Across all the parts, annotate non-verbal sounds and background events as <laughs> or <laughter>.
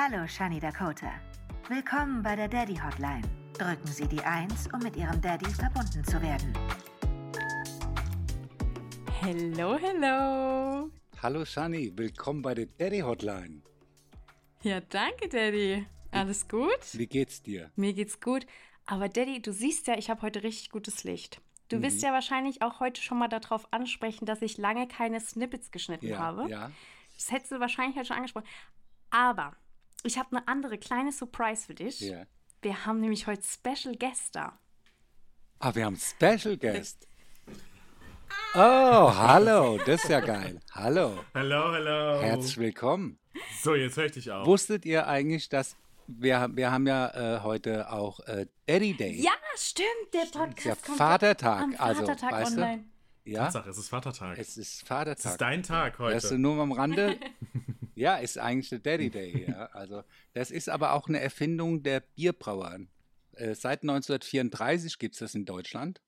Hallo, Shani Dakota. Willkommen bei der Daddy Hotline. Drücken Sie die 1, um mit Ihrem Daddy verbunden zu werden. Hello, hello. Hallo Shani, willkommen bei der Daddy Hotline. Ja, danke, Daddy. Alles gut? Wie geht's dir? Mir geht's gut. Aber Daddy, du siehst ja, ich habe heute richtig gutes Licht. Du Mhm. wirst ja wahrscheinlich auch heute schon mal darauf ansprechen, dass ich lange keine Snippets geschnitten Ja, habe. ja. Das hättest du wahrscheinlich heute schon angesprochen. Aber ich habe eine andere kleine Surprise für dich. Ja. Wir haben nämlich heute Special Guest da. Ah, wir haben Special Guest. Oh, hallo, das ist ja geil. Hallo, Hallo, hallo. herzlich willkommen. So, jetzt höre ich dich auch. Wusstet ihr eigentlich, dass wir, wir haben ja äh, heute auch äh, Daddy Day? Ja, stimmt. Der Podcast ja kommt Vatertag, am also, Vatertag weißt du? online. Ja, Tatsache, es ist Vatertag. es ist es ist Vatertag. dein Tag heute. Weißt du, nur am Rande. <laughs> ja, ist eigentlich der Daddy Day. Ja. Also, das ist aber auch eine Erfindung der Bierbrauer. Äh, seit 1934 gibt es das in Deutschland.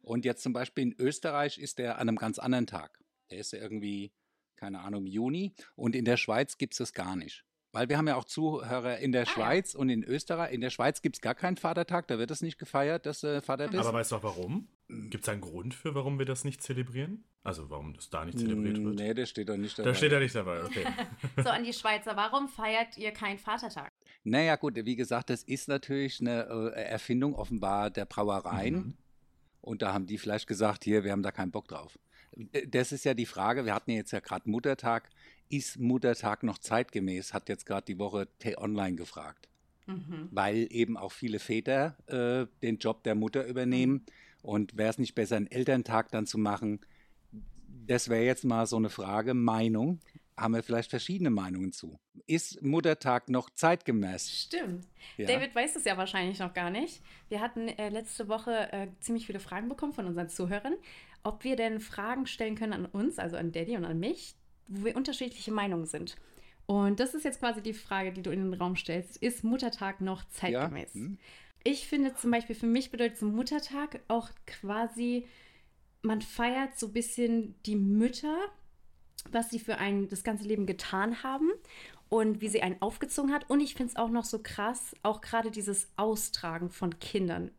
Und jetzt zum Beispiel in Österreich ist der an einem ganz anderen Tag. Der ist ja irgendwie, keine Ahnung, Juni. Und in der Schweiz gibt es das gar nicht. Weil wir haben ja auch Zuhörer in der Ah, ja. Schweiz und in Österreich. In der Schweiz gibt es gar keinen Vatertag, da wird das nicht gefeiert, dass äh, Vater ist. Aber weißt du auch warum? Gibt es einen Grund für, warum wir das nicht zelebrieren? Also, warum das da nicht zelebriert wird? Nee, der steht doch nicht dabei. Da steht er nicht dabei, okay. <laughs> So, an die Schweizer, warum feiert ihr keinen Vatertag? Naja, gut, wie gesagt, das ist natürlich eine äh, Erfindung offenbar der Brauereien. Mhm. Und da haben die vielleicht gesagt, hier, wir haben da keinen Bock drauf. Äh, Das ist ja die Frage, wir hatten ja jetzt ja gerade Muttertag. Ist Muttertag noch zeitgemäß? Hat jetzt gerade die Woche T-Online gefragt. Mhm. Weil eben auch viele Väter äh, den Job der Mutter übernehmen. Und wäre es nicht besser, einen Elterntag dann zu machen? Das wäre jetzt mal so eine Frage, Meinung. Haben wir vielleicht verschiedene Meinungen zu? Ist Muttertag noch zeitgemäß? Stimmt. Ja. David weiß es ja wahrscheinlich noch gar nicht. Wir hatten äh, letzte Woche äh, ziemlich viele Fragen bekommen von unseren Zuhörern, ob wir denn Fragen stellen können an uns, also an Daddy und an mich, wo wir unterschiedliche Meinungen sind. Und das ist jetzt quasi die Frage, die du in den Raum stellst. Ist Muttertag noch zeitgemäß? hm. Ich finde zum Beispiel, für mich bedeutet so Muttertag auch quasi, man feiert so ein bisschen die Mütter, was sie für einen das ganze Leben getan haben und wie sie einen aufgezogen hat. Und ich finde es auch noch so krass, auch gerade dieses Austragen von Kindern.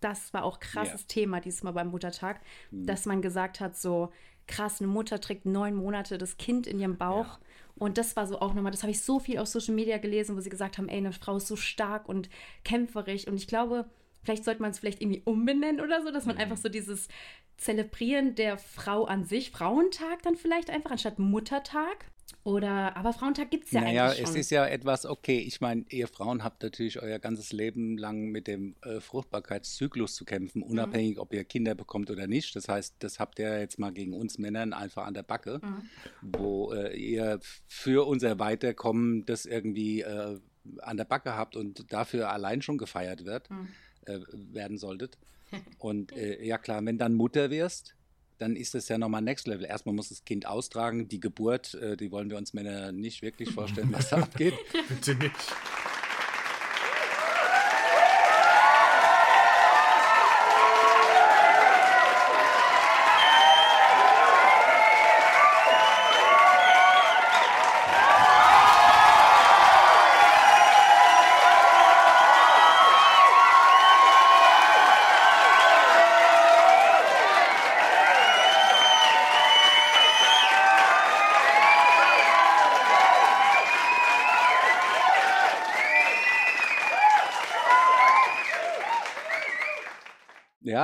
Das war auch krasses Ja. Thema dieses Mal beim Muttertag, Mhm. dass man gesagt hat, so krass, eine Mutter trägt neun Monate das Kind in ihrem Bauch. Und das war so auch nochmal, das habe ich so viel auf Social Media gelesen, wo sie gesagt haben, ey, eine Frau ist so stark und kämpferig. Und ich glaube, vielleicht sollte man es vielleicht irgendwie umbenennen oder so, dass man einfach so dieses Zelebrieren der Frau an sich, Frauentag dann vielleicht einfach, anstatt Muttertag. Oder, aber Frauentag gibt es ja naja, eigentlich schon. es ist ja etwas, okay, ich meine, ihr Frauen habt natürlich euer ganzes Leben lang mit dem äh, Fruchtbarkeitszyklus zu kämpfen, Mhm. unabhängig, ob ihr Kinder bekommt oder nicht. Das heißt, das habt ihr jetzt mal gegen uns Männern einfach an der Backe, Mhm. wo äh, ihr für unser Weiterkommen das irgendwie äh, an der Backe habt und dafür allein schon gefeiert wird, Mhm. äh, werden solltet. <laughs> Und äh, ja klar, wenn dann Mutter wirst, dann ist das ja nochmal Next Level. Erstmal muss das Kind austragen, die Geburt, äh, die wollen wir uns Männer nicht wirklich vorstellen, was da <laughs> abgeht. Bitte nicht.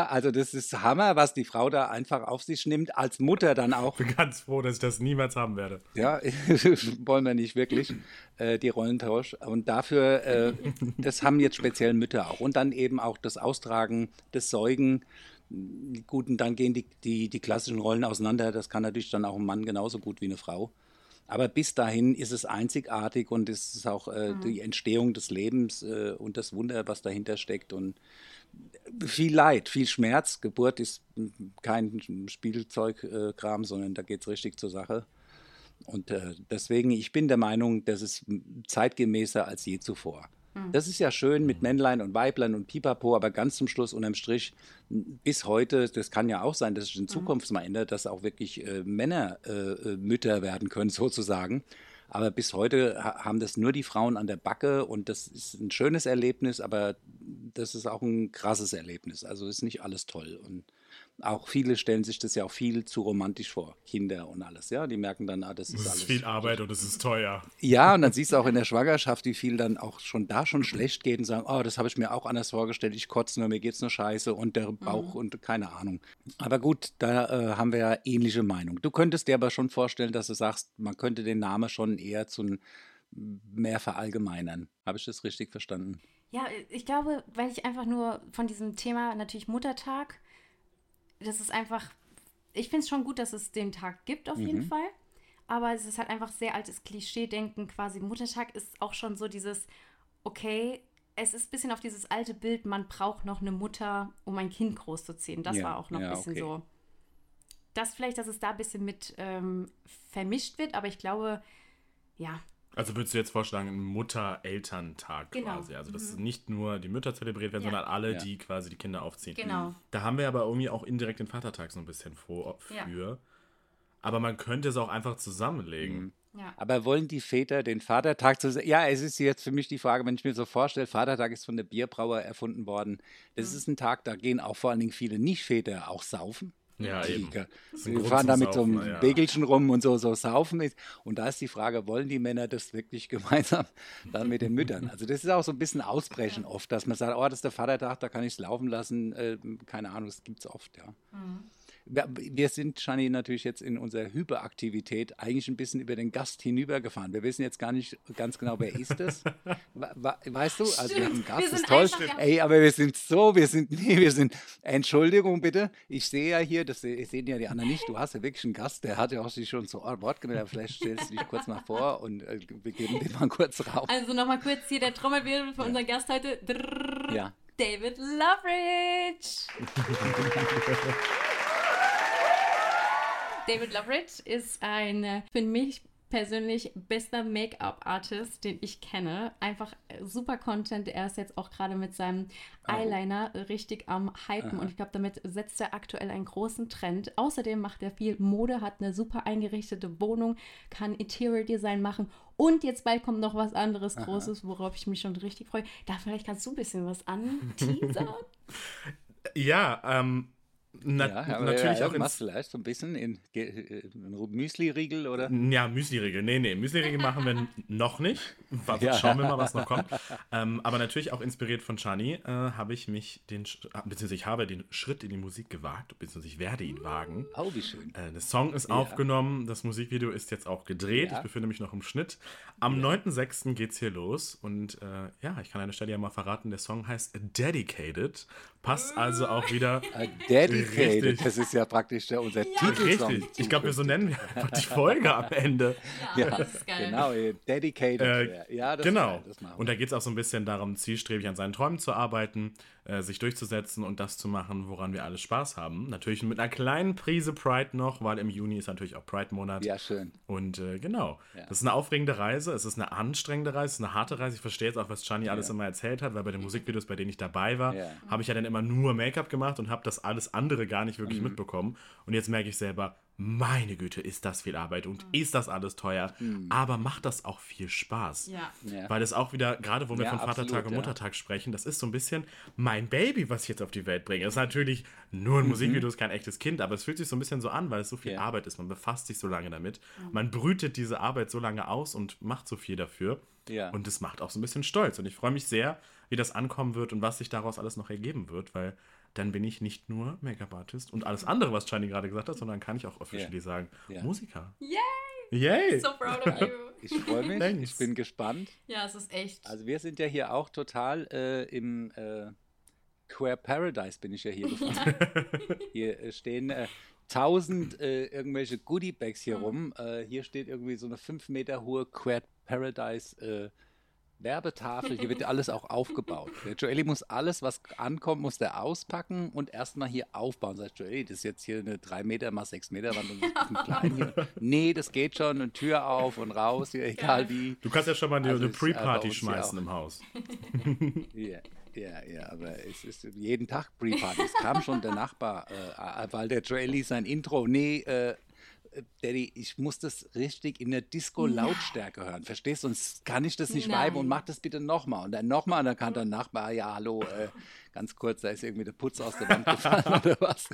Ja, also das ist Hammer, was die Frau da einfach auf sich nimmt, als Mutter dann auch. Ich bin ganz froh, dass ich das niemals haben werde. Ja, <laughs> wollen wir nicht wirklich, äh, die Rollentausch. Und dafür, äh, das haben jetzt speziell Mütter auch. Und dann eben auch das Austragen, das Säugen. Gut, und dann gehen die, die, die klassischen Rollen auseinander. Das kann natürlich dann auch ein Mann genauso gut wie eine Frau. Aber bis dahin ist es einzigartig und es ist auch äh, die Entstehung des Lebens äh, und das Wunder, was dahinter steckt. Und viel Leid, viel Schmerz. Geburt ist kein Spielzeugkram, sondern da geht es richtig zur Sache. Und äh, deswegen, ich bin der Meinung, das ist zeitgemäßer als je zuvor. Das ist ja schön mit Männlein und Weiblein und Pipapo, aber ganz zum Schluss unterm Strich bis heute, das kann ja auch sein, dass sich in Zukunft mal ändert, dass auch wirklich äh, Männer äh, äh, Mütter werden können <laughs> sozusagen. Aber bis heute haben das nur die Frauen an der Backe und das ist ein schönes Erlebnis, aber das ist auch ein krasses Erlebnis. Also ist nicht alles toll. Und auch viele stellen sich das ja auch viel zu romantisch vor, Kinder und alles, ja. Die merken dann, ah, das ist das alles. ist viel Arbeit und es ist teuer. Ja, und dann siehst du auch in der Schwangerschaft, wie viel dann auch schon da schon schlecht geht und sagen, oh, das habe ich mir auch anders vorgestellt, ich kotze nur, mir geht's nur scheiße und der Bauch mhm. und keine Ahnung. Aber gut, da äh, haben wir ja ähnliche Meinung. Du könntest dir aber schon vorstellen, dass du sagst, man könnte den Namen schon eher zu mehr verallgemeinern. Habe ich das richtig verstanden? Ja, ich glaube, weil ich einfach nur von diesem Thema natürlich Muttertag das ist einfach, ich finde es schon gut, dass es den Tag gibt, auf mhm. jeden Fall. Aber es ist halt einfach sehr altes Klischee-Denken. Quasi Muttertag ist auch schon so dieses, okay, es ist ein bisschen auf dieses alte Bild, man braucht noch eine Mutter, um ein Kind großzuziehen. Das ja, war auch noch ja, ein bisschen okay. so. Das vielleicht, dass es da ein bisschen mit ähm, vermischt wird, aber ich glaube, ja, also würdest du jetzt vorschlagen, ein Mutter-Elterntag genau. quasi. Also, dass mhm. nicht nur die Mütter zelebriert werden, ja. sondern alle, ja. die quasi die Kinder aufziehen. Genau. Da haben wir aber irgendwie auch indirekt den Vatertag so ein bisschen vor, für. Ja. Aber man könnte es auch einfach zusammenlegen. Mhm. Ja. Aber wollen die Väter den Vatertag zusammen? Ja, es ist jetzt für mich die Frage, wenn ich mir so vorstelle, Vatertag ist von der Bierbrauer erfunden worden. Das mhm. ist ein Tag, da gehen auch vor allen Dingen viele Nicht-Väter auch saufen. Ja, eben. Wir fahren da mit so einem ja. Begelchen rum und so, so saufen. Und da ist die Frage, wollen die Männer das wirklich <laughs> gemeinsam dann mit den Müttern? Also das ist auch so ein bisschen Ausbrechen oft, dass man sagt, oh, das ist der Vatertag, da kann ich es laufen lassen. Äh, keine Ahnung, das gibt es oft, ja. Mhm wir sind, Shani, natürlich jetzt in unserer Hyperaktivität eigentlich ein bisschen über den Gast hinübergefahren. Wir wissen jetzt gar nicht ganz genau, wer ist das. <laughs> weißt du, also wir haben einen Gast, das ist toll. Ey, aber wir sind so, wir sind, <laughs> nee, wir sind, Entschuldigung bitte, ich sehe ja hier, das sehen ja die anderen nicht, du hast ja wirklich einen Gast, der hat ja auch sich schon zu Wort gemeldet, vielleicht stellst du dich kurz mal vor und äh, wir geben den mal kurz rauf. Also nochmal kurz hier der Trommelwirbel von ja. unserem Gast heute. Drrr, ja. David Loveridge. <laughs> David Loveridge ist ein, für mich persönlich bester Make-up-Artist, den ich kenne. Einfach äh, super Content. Er ist jetzt auch gerade mit seinem oh. Eyeliner richtig am Hypen Aha. und ich glaube, damit setzt er aktuell einen großen Trend. Außerdem macht er viel Mode, hat eine super eingerichtete Wohnung, kann Interior Design machen und jetzt bald kommt noch was anderes Aha. Großes, worauf ich mich schon richtig freue. Da vielleicht kannst du ein bisschen was anteasern. <laughs> ja, ähm, na, ja, natürlich ja, auch du vielleicht so ein bisschen in, in Müsli-Riegel oder? Ja, Müsli-Riegel. Nee, nee, Müsli-Riegel machen wir noch nicht. Warte, ja. Schauen wir mal, was noch kommt. Ähm, aber natürlich auch inspiriert von Chani äh, habe ich mich den, äh, beziehungsweise ich habe den Schritt in die Musik gewagt, beziehungsweise ich werde ihn wagen. Oh, wie schön. Äh, der Song ist aufgenommen, das Musikvideo ist jetzt auch gedreht. Ich befinde mich noch im Schnitt. Am ja. 9.6. geht's hier los und äh, ja, ich kann an der Stelle ja mal verraten, der Song heißt Dedicated. Passt also auch wieder. Dedicated. Richtig. Das ist ja praktisch der, unser ja. Titelsong. Richtig. Ich glaube, wir so nennen wir einfach die <laughs> Folge am Ende. Ja, ja das ist geil. Genau, dedicated. Äh, ja, das genau. Und da geht es auch so ein bisschen darum, zielstrebig an seinen Träumen zu arbeiten, äh, sich durchzusetzen und das zu machen, woran wir alle Spaß haben. Natürlich mit einer kleinen Prise Pride noch, weil im Juni ist natürlich auch Pride-Monat. Ja, schön. Und äh, genau. Ja. Das ist eine aufregende Reise, es ist eine anstrengende Reise, es ist eine harte Reise. Ich verstehe jetzt auch, was Chani alles immer erzählt hat, weil bei den Musikvideos, bei denen ich dabei war, habe ich ja dann immer nur Make-up gemacht und habe das alles andere gar nicht wirklich mhm. mitbekommen. Und jetzt merke ich selber, meine Güte, ist das viel Arbeit und mhm. ist das alles teuer. Mhm. Aber macht das auch viel Spaß. Ja. ja. Weil es auch wieder, gerade wo wir ja, von Vatertag absolut, und Muttertag ja. sprechen, das ist so ein bisschen mein Baby, was ich jetzt auf die Welt bringe. Das ist natürlich nur ein mhm. Musikvideo, ist kein echtes Kind, aber es fühlt sich so ein bisschen so an, weil es so viel Arbeit ist. Man befasst sich so lange damit. Mhm. Man brütet diese Arbeit so lange aus und macht so viel dafür. Und es macht auch so ein bisschen stolz. Und ich freue mich sehr, wie das ankommen wird und was sich daraus alles noch ergeben wird, weil dann bin ich nicht nur Make-up-Artist und alles andere, was Shiny gerade gesagt hat, sondern kann ich auch officially yeah. sagen, yeah. Musiker. Yay! Yay! So proud of you. <laughs> Ich freue mich, Thanks. ich bin gespannt. Ja, es ist echt. Also wir sind ja hier auch total äh, im äh, Queer Paradise bin ich ja hier <laughs> hier äh, stehen äh, tausend äh, irgendwelche Goodie-Bags hier mhm. rum. Äh, hier steht irgendwie so eine fünf Meter hohe Queer Paradise Werbetafel, hier wird alles auch aufgebaut. <laughs> Der Joeli muss alles, was ankommt, muss der auspacken und erstmal hier aufbauen. Sagt Joeli, das ist jetzt hier eine 3 Meter mal 6 Meter Wand und ein <laughs> klein hier. Nee, das geht schon, eine Tür auf und raus, hier, egal wie. Du kannst ja schon mal eine, also eine Pre-Party schmeißen im Haus. <laughs> Ja. Ja, ja, aber es ist jeden Tag Pre-Party. Es kam schon der Nachbar, äh, weil der Joeli sein Intro, nee, äh, Daddy, ich muss das richtig in der Disco-Lautstärke hören. Verstehst du? Sonst kann ich das nicht Nein. weiben und mach das bitte nochmal. Und dann nochmal und dann kann der Nachbar, ja, hallo, äh, ganz kurz, da ist irgendwie der Putz aus der Wand <laughs> gefallen oder was.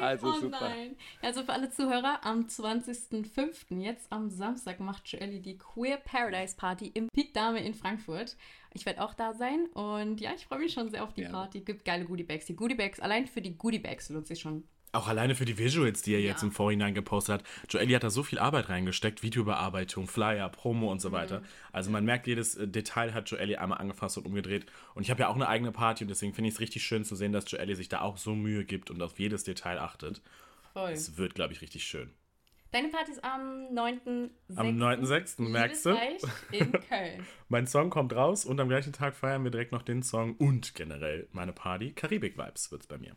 Also oh super. nein. Also für alle Zuhörer, am 20.05., jetzt am Samstag, macht Joelle die Queer Paradise Party im Peak Dame in Frankfurt. Ich werde auch da sein und ja, ich freue mich schon sehr auf die Ja. Party. Gibt geile Goodie Bags. Die Goodie Bags, allein für die Goodie Bags lohnt sich schon. Auch alleine für die Visuals, die er jetzt Ja. im Vorhinein gepostet hat. Joelly hat da so viel Arbeit reingesteckt, Videobearbeitung, Flyer, Promo und so weiter. Also man merkt, jedes äh, Detail hat Joelly einmal angefasst und umgedreht. Und ich habe ja auch eine eigene Party und deswegen finde ich es richtig schön zu sehen, dass Joelly sich da auch so Mühe gibt und auf jedes Detail achtet. Voll. Es wird, glaube ich, richtig schön. Deine Party ist am 9.6. Am 9.6., merkst du? In <laughs> Köln. Mein Song kommt raus und am gleichen Tag feiern wir direkt noch den Song und generell meine Party. Karibik-Vibes wird es bei mir.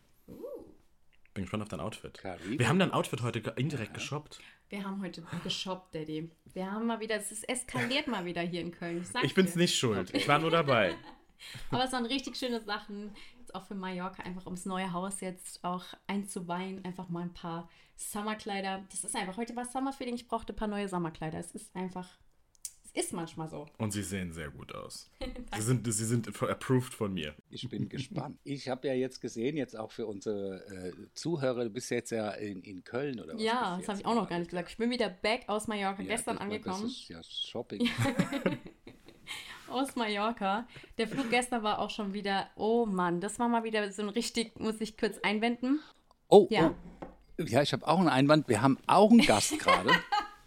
Bin gespannt auf dein Outfit. Karibik? Wir haben dein Outfit heute indirekt geshoppt. Wir haben heute geshoppt, Daddy. Wir haben mal wieder, es ist eskaliert mal wieder hier in Köln. Ich, Ich bin's dir. nicht schuld. Ich war nur dabei. <laughs> Aber es waren richtig schöne Sachen. Jetzt auch für Mallorca, einfach ums neue Haus jetzt auch einzuweihen. Einfach mal ein paar Summerkleider. Das ist einfach, heute war Summerfeeling, ich brauchte ein paar neue Sommerkleider. Es ist einfach, es ist manchmal so. Und sie sehen sehr gut aus. <laughs> sie, sind, sie sind approved von mir. Ich bin gespannt. Ich habe ja jetzt gesehen, jetzt auch für unsere äh, Zuhörer, du bist jetzt ja in, in Köln oder was? ja, das habe ich auch noch gar nicht gesagt. Ich bin wieder back aus Mallorca, Ja, gestern das, angekommen. Das ist ja Shopping. <laughs> aus Mallorca. Der Flug gestern war auch schon wieder, oh Mann, das war mal wieder so ein richtig, muss ich kurz einwenden. Oh, Ja. oh. ja, ich habe auch einen Einwand. Wir haben auch einen Gast gerade. <laughs>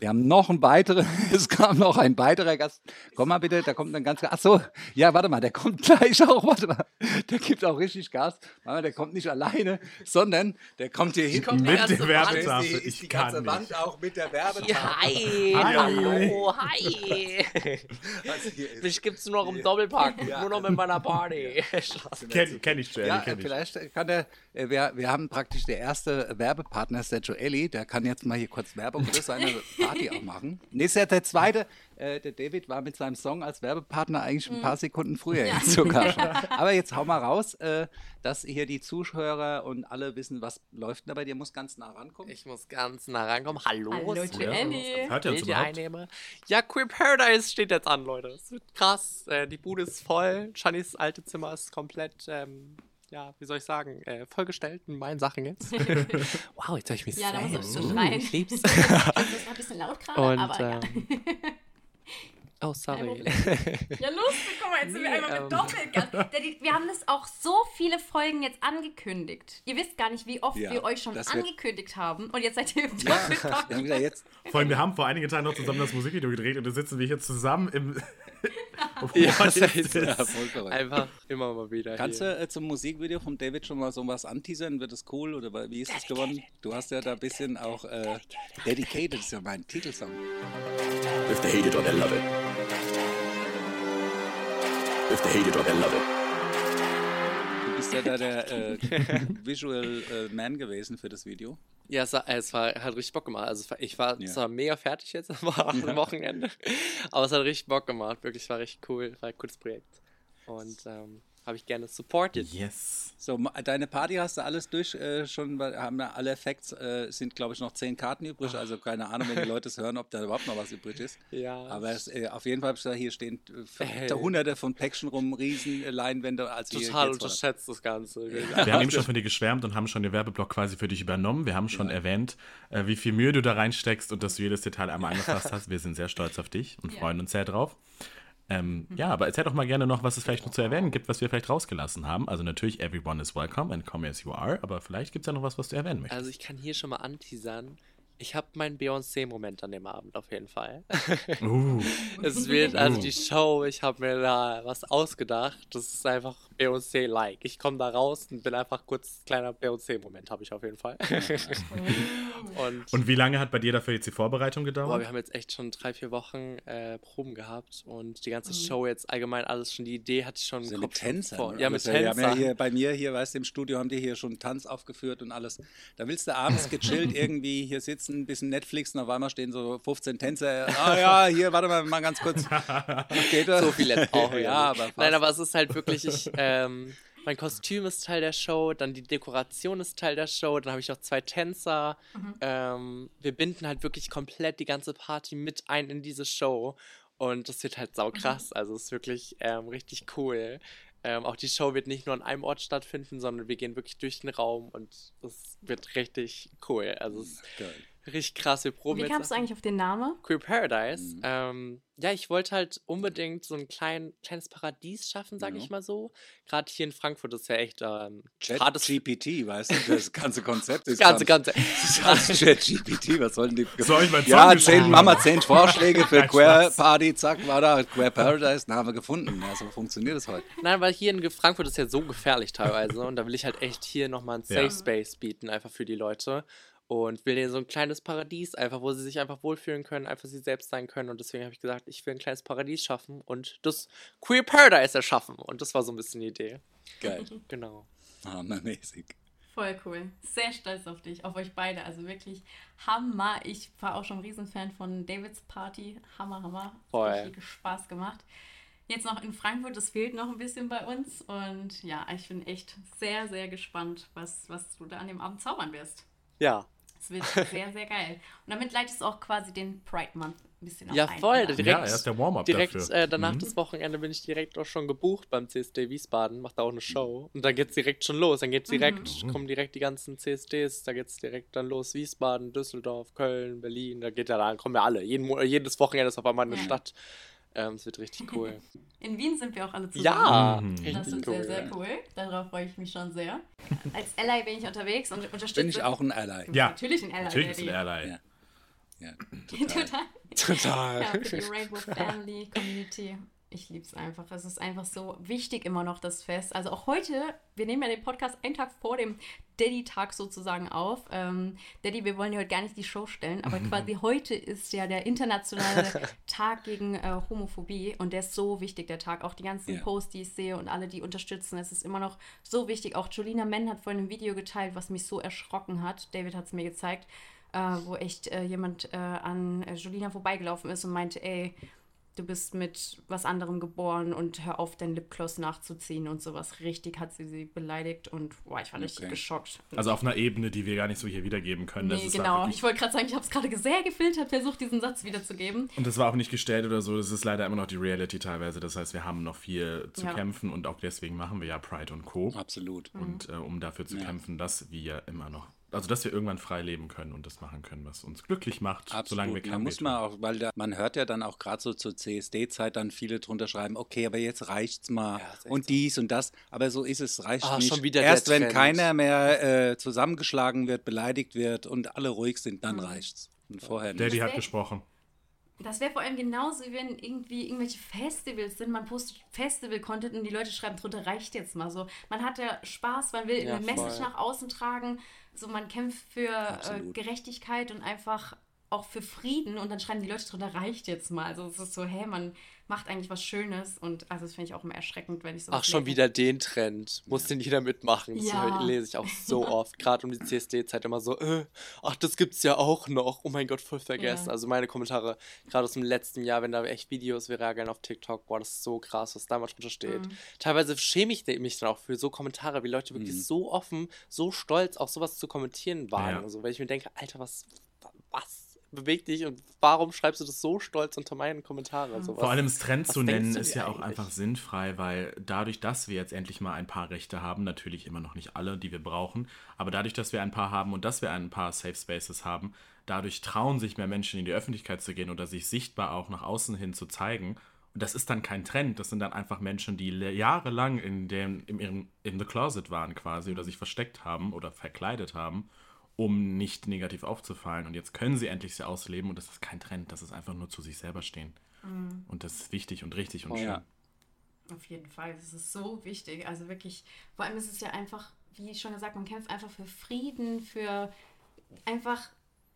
Wir haben noch einen weiteren, <laughs> es kam noch ein weiterer Gast. Komm mal bitte, da kommt ein ganz, ach so, ja, warte mal, der kommt gleich auch, warte mal, der gibt auch richtig Gas. Warte mal, der kommt nicht alleine, sondern der kommt hier hinten. Mit der. Werbetafel. Ist die- Ich die kann ganze nicht. Wand auch mit der Werbetafel. Ja, hi, Hi. hallo, hi. Mich gibt's nur noch im Doppelpack, Ja. nur noch mit meiner Party. <laughs> Kenn, kenn ich, Joelly, Ja, kenn ich. vielleicht kann der, äh, wir, wir haben praktisch der erste Werbepartner, ist der Joelli, der kann jetzt mal hier kurz Werbung für seine <laughs> Party auch machen. Nee, ist ja der zweite, äh, der David war mit seinem Song als Werbepartner eigentlich ein paar Sekunden früher jetzt sogar schon. <laughs> Aber jetzt hau mal raus, äh, dass hier die Zuhörer und alle wissen, was läuft denn da bei dir, muss ganz nah rankommen. Ich muss ganz nah rankommen. Hallo, Hallo, Joelli. Hört ihr uns überhaupt? Ja, Queer Paradise steht jetzt an, Leute. Es wird krass. Äh, die Bude ist voll. Shannys alte Zimmer ist komplett, ähm, ja, wie soll ich sagen, äh, vollgestellt mit meinen Sachen jetzt. <laughs> wow, jetzt höre ich mich Ja, da muss selbst. ich so schreien. <laughs> ich lieb's. Das war ein bisschen laut gerade, Und, aber ja. ähm, <laughs> oh, sorry. Ja, lustig, guck mal, jetzt sind wir Nee, einmal ähm. mit Doppelgast. Daddy, Wir haben das auch so viele Folgen jetzt angekündigt. Ihr wisst gar nicht, wie oft Ja, wir euch schon angekündigt haben. Und jetzt seid ihr im Ja, jetzt, Vor allem, wir haben vor einigen Tagen noch zusammen das Musikvideo gedreht und da sitzen wir hier zusammen im. Ja, das is ist ja, voll verrückt. einfach immer mal wieder. Kannst hier. du äh, zum Musikvideo von David schon mal so was anteasern? Wird es cool oder wie ist es geworden? Du hast ja da ein bisschen auch äh, Dedicated, ist ja mein Titelsong. If they hate it or they love it. If they hate it or they love it. Du bist ja da der äh, <laughs> Visual äh, Man gewesen für das Video. Ja, es war, es war hat richtig Bock gemacht. Also ich war Ja. zwar mega fertig jetzt <laughs> <laughs> am Ja. Wochenende, aber es hat richtig Bock gemacht. Wirklich, es war richtig cool. War ein cooles Projekt. Und ähm, habe ich gerne supported. Yes. So, deine Party hast du alles durch, äh, schon, haben ja alle Effekts, äh, sind glaube ich noch zehn Karten übrig, also keine Ahnung, wenn die Leute es hören, ob da überhaupt noch was übrig ist. <laughs> Ja. Aber es, äh, auf jeden Fall, hab ich gesagt, hier stehen äh, Hey. hunderte von Päckchen rum, riesen Leinwände. Also hier Total unterschätzt das Ganze. Wir haben eben schon von dir geschwärmt und haben schon den Werbeblock quasi für dich übernommen. Wir haben schon erwähnt, äh, wie viel Mühe du da reinsteckst und dass du jedes Detail einmal angefasst hast. Wir sind sehr stolz auf dich und Ja. freuen uns sehr drauf. Ähm, ja, aber erzähl doch mal gerne noch, was es vielleicht noch zu erwähnen gibt, was wir vielleicht rausgelassen haben. Also natürlich, everyone is welcome and come as you are, aber vielleicht gibt es ja noch was, was du erwähnen möchtest. Also ich kann hier schon mal anteasern. Ich habe meinen Beyoncé-Moment an dem Abend auf jeden Fall. Uh, <laughs> es wird, also Uh. die Show, ich habe mir da was ausgedacht. Das ist einfach Beyoncé-like. Ich komme da raus und bin einfach kurz kleiner Beyoncé-Moment, habe ich auf jeden Fall. <laughs> und und wie lange hat bei dir dafür jetzt die Vorbereitung Boah, gedauert? wir haben jetzt echt schon drei, vier Wochen äh, Proben gehabt und die ganze Show jetzt allgemein alles schon, die Idee hatte ich schon im Also Kopf mit schon Tänzern. vor. ne? Ja, mit Also, haben ja hier bei mir hier, weißt du, im Studio haben die hier schon Tanz aufgeführt und alles. Da willst du abends gechillt <laughs> irgendwie hier sitzen, ein bisschen Netflix und auf einmal stehen so 15 Tänzer. Ah ja, hier, warte mal, mal ganz kurz. <laughs> Geht das? so viel jetzt auch ja, aber fast. Nein, aber es ist halt wirklich, ich, ähm, mein Kostüm ist Teil der Show, dann die Dekoration ist Teil der Show, dann habe ich noch zwei Tänzer. Mhm. Ähm, wir binden halt wirklich komplett die ganze Party mit ein in diese Show. Und das wird halt saukrass. Mhm. Also es ist wirklich ähm, richtig cool. Ähm, auch die Show wird nicht nur an einem Ort stattfinden, sondern wir gehen wirklich durch den Raum und es wird richtig cool. Also es ist Geil. Richtig krass. Wir proben Wie kamst du eigentlich auf den Namen? Queer Paradise. Mhm. Ähm, ja, ich wollte halt unbedingt so ein klein, kleines Paradies schaffen, sage ja. ich mal so. Gerade hier in Frankfurt ist ja echt ähm, Chat GPT, weißt du, das ganze Konzept <laughs> ist. Das ganze Konzept. <laughs> Chat GPT, was sollen die? Soll ich mal Ja, zehn, Mama zehn Vorschläge <laughs> für Queer Party, zack, war da Queer Paradise, wir gefunden. Ja, so funktioniert das heute. Nein, weil hier in Frankfurt ist ja so gefährlich teilweise und da will ich halt echt hier nochmal ein Safe ja. Space bieten, einfach für die Leute und will denen so ein kleines Paradies, einfach wo sie sich einfach wohlfühlen können, einfach sie selbst sein können. Und deswegen habe ich gesagt, ich will ein kleines Paradies schaffen und das Queer Paradise erschaffen. Und das war so ein bisschen die Idee. Geil. <laughs> genau. Hammermäßig. Voll cool. Sehr stolz auf dich, auf euch beide. Also wirklich Hammer. Ich war auch schon ein Riesenfan von Davids Party. Hammer, Hammer. Voll. Richtig Spaß gemacht. Jetzt noch in Frankfurt, das fehlt noch ein bisschen bei uns. Und ja, ich bin echt sehr, sehr gespannt, was, was du da an dem Abend zaubern wirst. Ja, es wird sehr, sehr geil. Und damit leitest du auch quasi den Pride Month ein bisschen Ja, voll. Ein, direkt, ja, er ist der Warm-up Direkt äh, danach mhm. des Wochenende bin ich direkt auch schon gebucht beim CSD Wiesbaden, macht da auch eine Show. Und dann geht's direkt schon los. Dann geht's direkt, mhm. kommen direkt die ganzen CSDs, da geht's direkt dann los. Wiesbaden, Düsseldorf, Köln, Berlin, da geht ja dann, kommen ja alle. Jeden, jedes Wochenende ist auf einmal eine ja. Stadt. Ähm, es wird richtig cool. <laughs> In Wien sind wir auch alle zusammen. Ja, mhm. das wird cool, sehr, sehr cool. Darauf freue ich mich schon sehr. Als Ally bin ich unterwegs und unterstütze. Bin ich auch ein Ally. Ja, natürlich ein Ally. Natürlich ist ein Ally. Ja. Ja, <laughs> total. total. Ja, für die Rainbow Family Community ich liebe es einfach. Es ist einfach so wichtig immer noch das Fest. Also auch heute, wir nehmen ja den Podcast einen Tag vor dem Daddy-Tag sozusagen auf. Ähm, Daddy, wir wollen dir heute gar nicht die Show stellen, aber <laughs> quasi heute ist ja der internationale Tag gegen äh, Homophobie und der ist so wichtig, der Tag. Auch die ganzen yeah. Posts, die ich sehe und alle, die unterstützen, es ist immer noch so wichtig. Auch Jolina Menn hat vorhin ein Video geteilt, was mich so erschrocken hat. David hat es mir gezeigt, äh, wo echt äh, jemand äh, an äh, Jolina vorbeigelaufen ist und meinte, ey, du bist mit was anderem geboren und hör auf, dein Lipgloss nachzuziehen und sowas. Richtig hat sie sie beleidigt und boah, ich war okay. richtig geschockt. Also auf einer Ebene, die wir gar nicht so hier wiedergeben können. Nee, genau. Ich wollte gerade sagen, ich habe es gerade sehr gefiltert, versucht, diesen Satz wiederzugeben. Und das war auch nicht gestellt oder so. Das ist leider immer noch die Reality teilweise. Das heißt, wir haben noch viel zu ja. kämpfen und auch deswegen machen wir ja Pride und Co. Absolut. Und äh, um dafür zu ja. kämpfen, dass wir immer noch also dass wir irgendwann frei leben können und das machen können, was uns glücklich macht, Absolut. solange wir kein Da muss man auch, weil da, man hört ja dann auch gerade so zur CSD-Zeit dann viele drunter schreiben, okay, aber jetzt reicht's mal ja, und dies so. und das, aber so ist es, reicht Ach, nicht. Erst wenn keiner mehr äh, zusammengeschlagen wird, beleidigt wird und alle ruhig sind, dann mhm. reicht's. Und vorher nicht. Daddy hat gesprochen. Das wäre vor allem genauso, wie wenn irgendwie irgendwelche Festivals sind. Man postet Festival-Content und die Leute schreiben drunter, reicht jetzt mal so. Man hat ja Spaß, man will ja, eine Message nach außen tragen so man kämpft für äh, Gerechtigkeit und einfach auch für Frieden und dann schreiben die Leute drunter, reicht jetzt mal. Also es ist so, hey, man macht eigentlich was Schönes und also das finde ich auch immer erschreckend, wenn ich so. Ach, schon wieder den Trend. Muss den jeder mitmachen. Das ja. lese ich auch so <laughs> oft. Gerade um die CSD-Zeit immer so, äh, ach, das gibt's ja auch noch. Oh mein Gott, voll vergessen. Ja. Also meine Kommentare, gerade aus dem letzten Jahr, wenn da echt Videos virageln auf TikTok, boah, das ist so krass, was da mal drunter steht. Mhm. Teilweise schäme ich mich dann auch für so Kommentare, wie Leute wirklich mhm. so offen, so stolz auch sowas zu kommentieren wagen. Ja. Also, weil ich mir denke, Alter, was, was? Bewegt dich und warum schreibst du das so stolz unter meinen Kommentaren? Also Vor allem das Trend zu nennen ist ja auch einfach sinnfrei, weil dadurch, dass wir jetzt endlich mal ein paar Rechte haben, natürlich immer noch nicht alle, die wir brauchen, aber dadurch, dass wir ein paar haben und dass wir ein paar Safe Spaces haben, dadurch trauen sich mehr Menschen in die Öffentlichkeit zu gehen oder sich sichtbar auch nach außen hin zu zeigen. Und das ist dann kein Trend, das sind dann einfach Menschen, die jahrelang in dem, in, in the closet waren quasi oder sich versteckt haben oder verkleidet haben um nicht negativ aufzufallen. Und jetzt können sie endlich sie ausleben und das ist kein Trend, das ist einfach nur zu sich selber stehen. Mhm. Und das ist wichtig und richtig und oh, schön. Ja. Auf jeden Fall, das ist so wichtig. Also wirklich, vor allem ist es ja einfach, wie schon gesagt, man kämpft einfach für Frieden, für einfach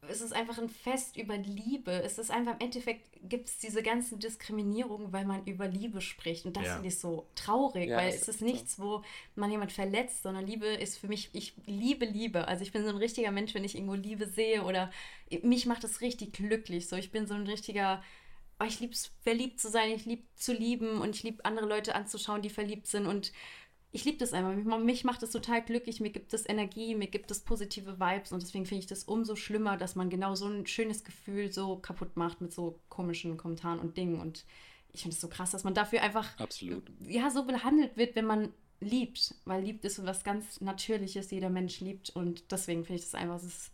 es ist einfach ein Fest über Liebe. Es ist einfach im Endeffekt gibt es diese ganzen Diskriminierungen, weil man über Liebe spricht. Und das ja. finde ich so traurig, ja, weil es ist nichts, wo man jemand verletzt, sondern Liebe ist für mich, ich liebe Liebe. Also ich bin so ein richtiger Mensch, wenn ich irgendwo Liebe sehe oder mich macht es richtig glücklich. So, ich bin so ein richtiger, oh, ich liebe es, verliebt zu sein, ich liebe zu lieben und ich liebe andere Leute anzuschauen, die verliebt sind und ich liebe das einfach. Mich macht es total glücklich, mir gibt es Energie, mir gibt es positive Vibes. Und deswegen finde ich das umso schlimmer, dass man genau so ein schönes Gefühl so kaputt macht mit so komischen Kommentaren und Dingen. Und ich finde es so krass, dass man dafür einfach Absolut. ja so behandelt wird, wenn man liebt, weil liebt ist was ganz Natürliches, jeder Mensch liebt. Und deswegen finde ich das einfach, das, ist,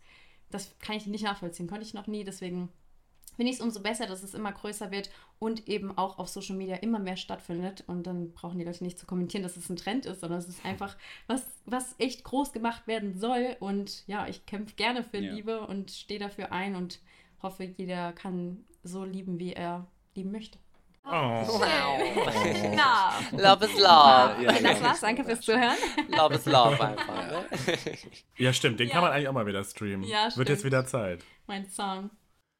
das kann ich nicht nachvollziehen, konnte ich noch nie, deswegen finde ich es umso besser, dass es immer größer wird und eben auch auf Social Media immer mehr stattfindet. Und dann brauchen die Leute nicht zu kommentieren, dass es ein Trend ist, sondern es ist einfach was, was echt groß gemacht werden soll. Und ja, ich kämpfe gerne für ja. Liebe und stehe dafür ein und hoffe, jeder kann so lieben, wie er lieben möchte. Oh. Wow. no. <laughs> Love is love. Ja, das war's. Danke fürs Zuhören. Love is love einfach. Ne? Ja, stimmt. Den ja. kann man eigentlich auch mal wieder streamen. Ja, stimmt. Wird jetzt wieder Zeit. Mein Song.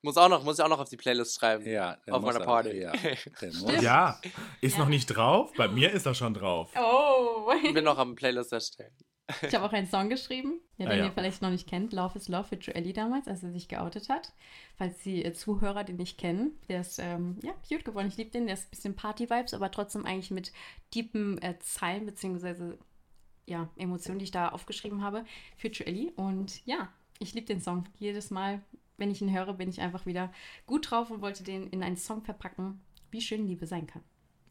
Muss, auch noch, muss ich auch noch auf die Playlist schreiben. Ja, auf meiner Party. Ja. <laughs> ja. <laughs> ist ja. noch nicht drauf. Bei mir ist er schon drauf. Oh. Ich bin noch am Playlist erstellen. Ich habe auch einen Song geschrieben, ja, den ah, ja. ihr vielleicht noch nicht kennt. Love is Love für Joelly damals, als er sich geoutet hat. Falls die äh, Zuhörer den nicht kennen. Der ist ja, cute geworden. Ich liebe den. Der ist ein bisschen Party-Vibes, aber trotzdem eigentlich mit deepen äh, Zeilen beziehungsweise ja, Emotionen, die ich da aufgeschrieben habe für Joelly. Und ja, ich liebe den Song. Jedes Mal wenn ich ihn höre, bin ich einfach wieder gut drauf und wollte den in einen Song verpacken, wie schön Liebe sein kann.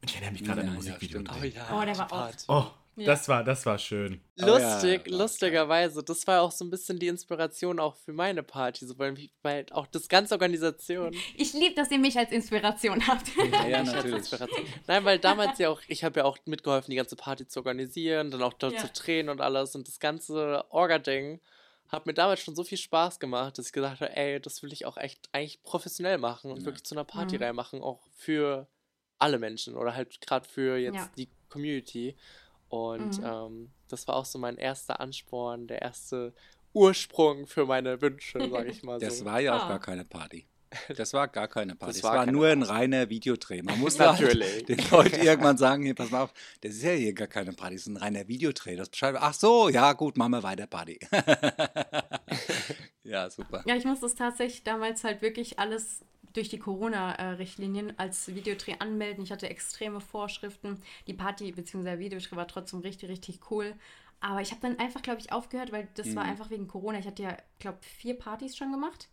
Ich erinnere mich gerade ja, an ein Musikvideo. Ja, oh, ja, oh, der war auch. Oh, ja. das war, das war schön. Lustig, oh, lustigerweise. Das war auch so ein bisschen die Inspiration auch für meine Party, so, weil, weil auch das ganze Organisation. Ich liebe, dass ihr mich als Inspiration habt. Ja, ja <laughs> natürlich. Nein, weil damals ja auch, ich habe ja auch mitgeholfen, die ganze Party zu organisieren, dann auch dort zu drehen und alles und das ganze Orga-Ding hat mir damals schon so viel Spaß gemacht, dass ich gesagt habe, ey, das will ich auch echt eigentlich professionell machen und ja. wirklich zu einer Party mhm. reinmachen, auch für alle Menschen oder halt gerade für jetzt ja. die Community. Und mhm. ähm, das war auch so mein erster Ansporn, der erste Ursprung für meine Wünsche, sage ich mal <laughs> so. Das war ja auch ah. gar keine Party. <laughs> Das war gar keine Party. Das war, war nur ein reiner Videodreh. Man muss <laughs> natürlich halt den Leuten irgendwann sagen, hier, pass mal auf, das ist ja hier gar keine Party, das ist ein reiner Videodreh. Das beschreibt, ach so, ja gut, machen wir weiter Party. <laughs> ja, super. Ja, ich muss das tatsächlich damals halt wirklich alles durch die Corona-Richtlinien als Videodreh anmelden. Ich hatte extreme Vorschriften. Die Party bzw. Videodreh war trotzdem richtig, richtig cool. Aber ich habe dann einfach, glaube ich, aufgehört, weil das mhm. war einfach wegen Corona. Ich hatte ja, glaube ich, vier Partys schon gemacht.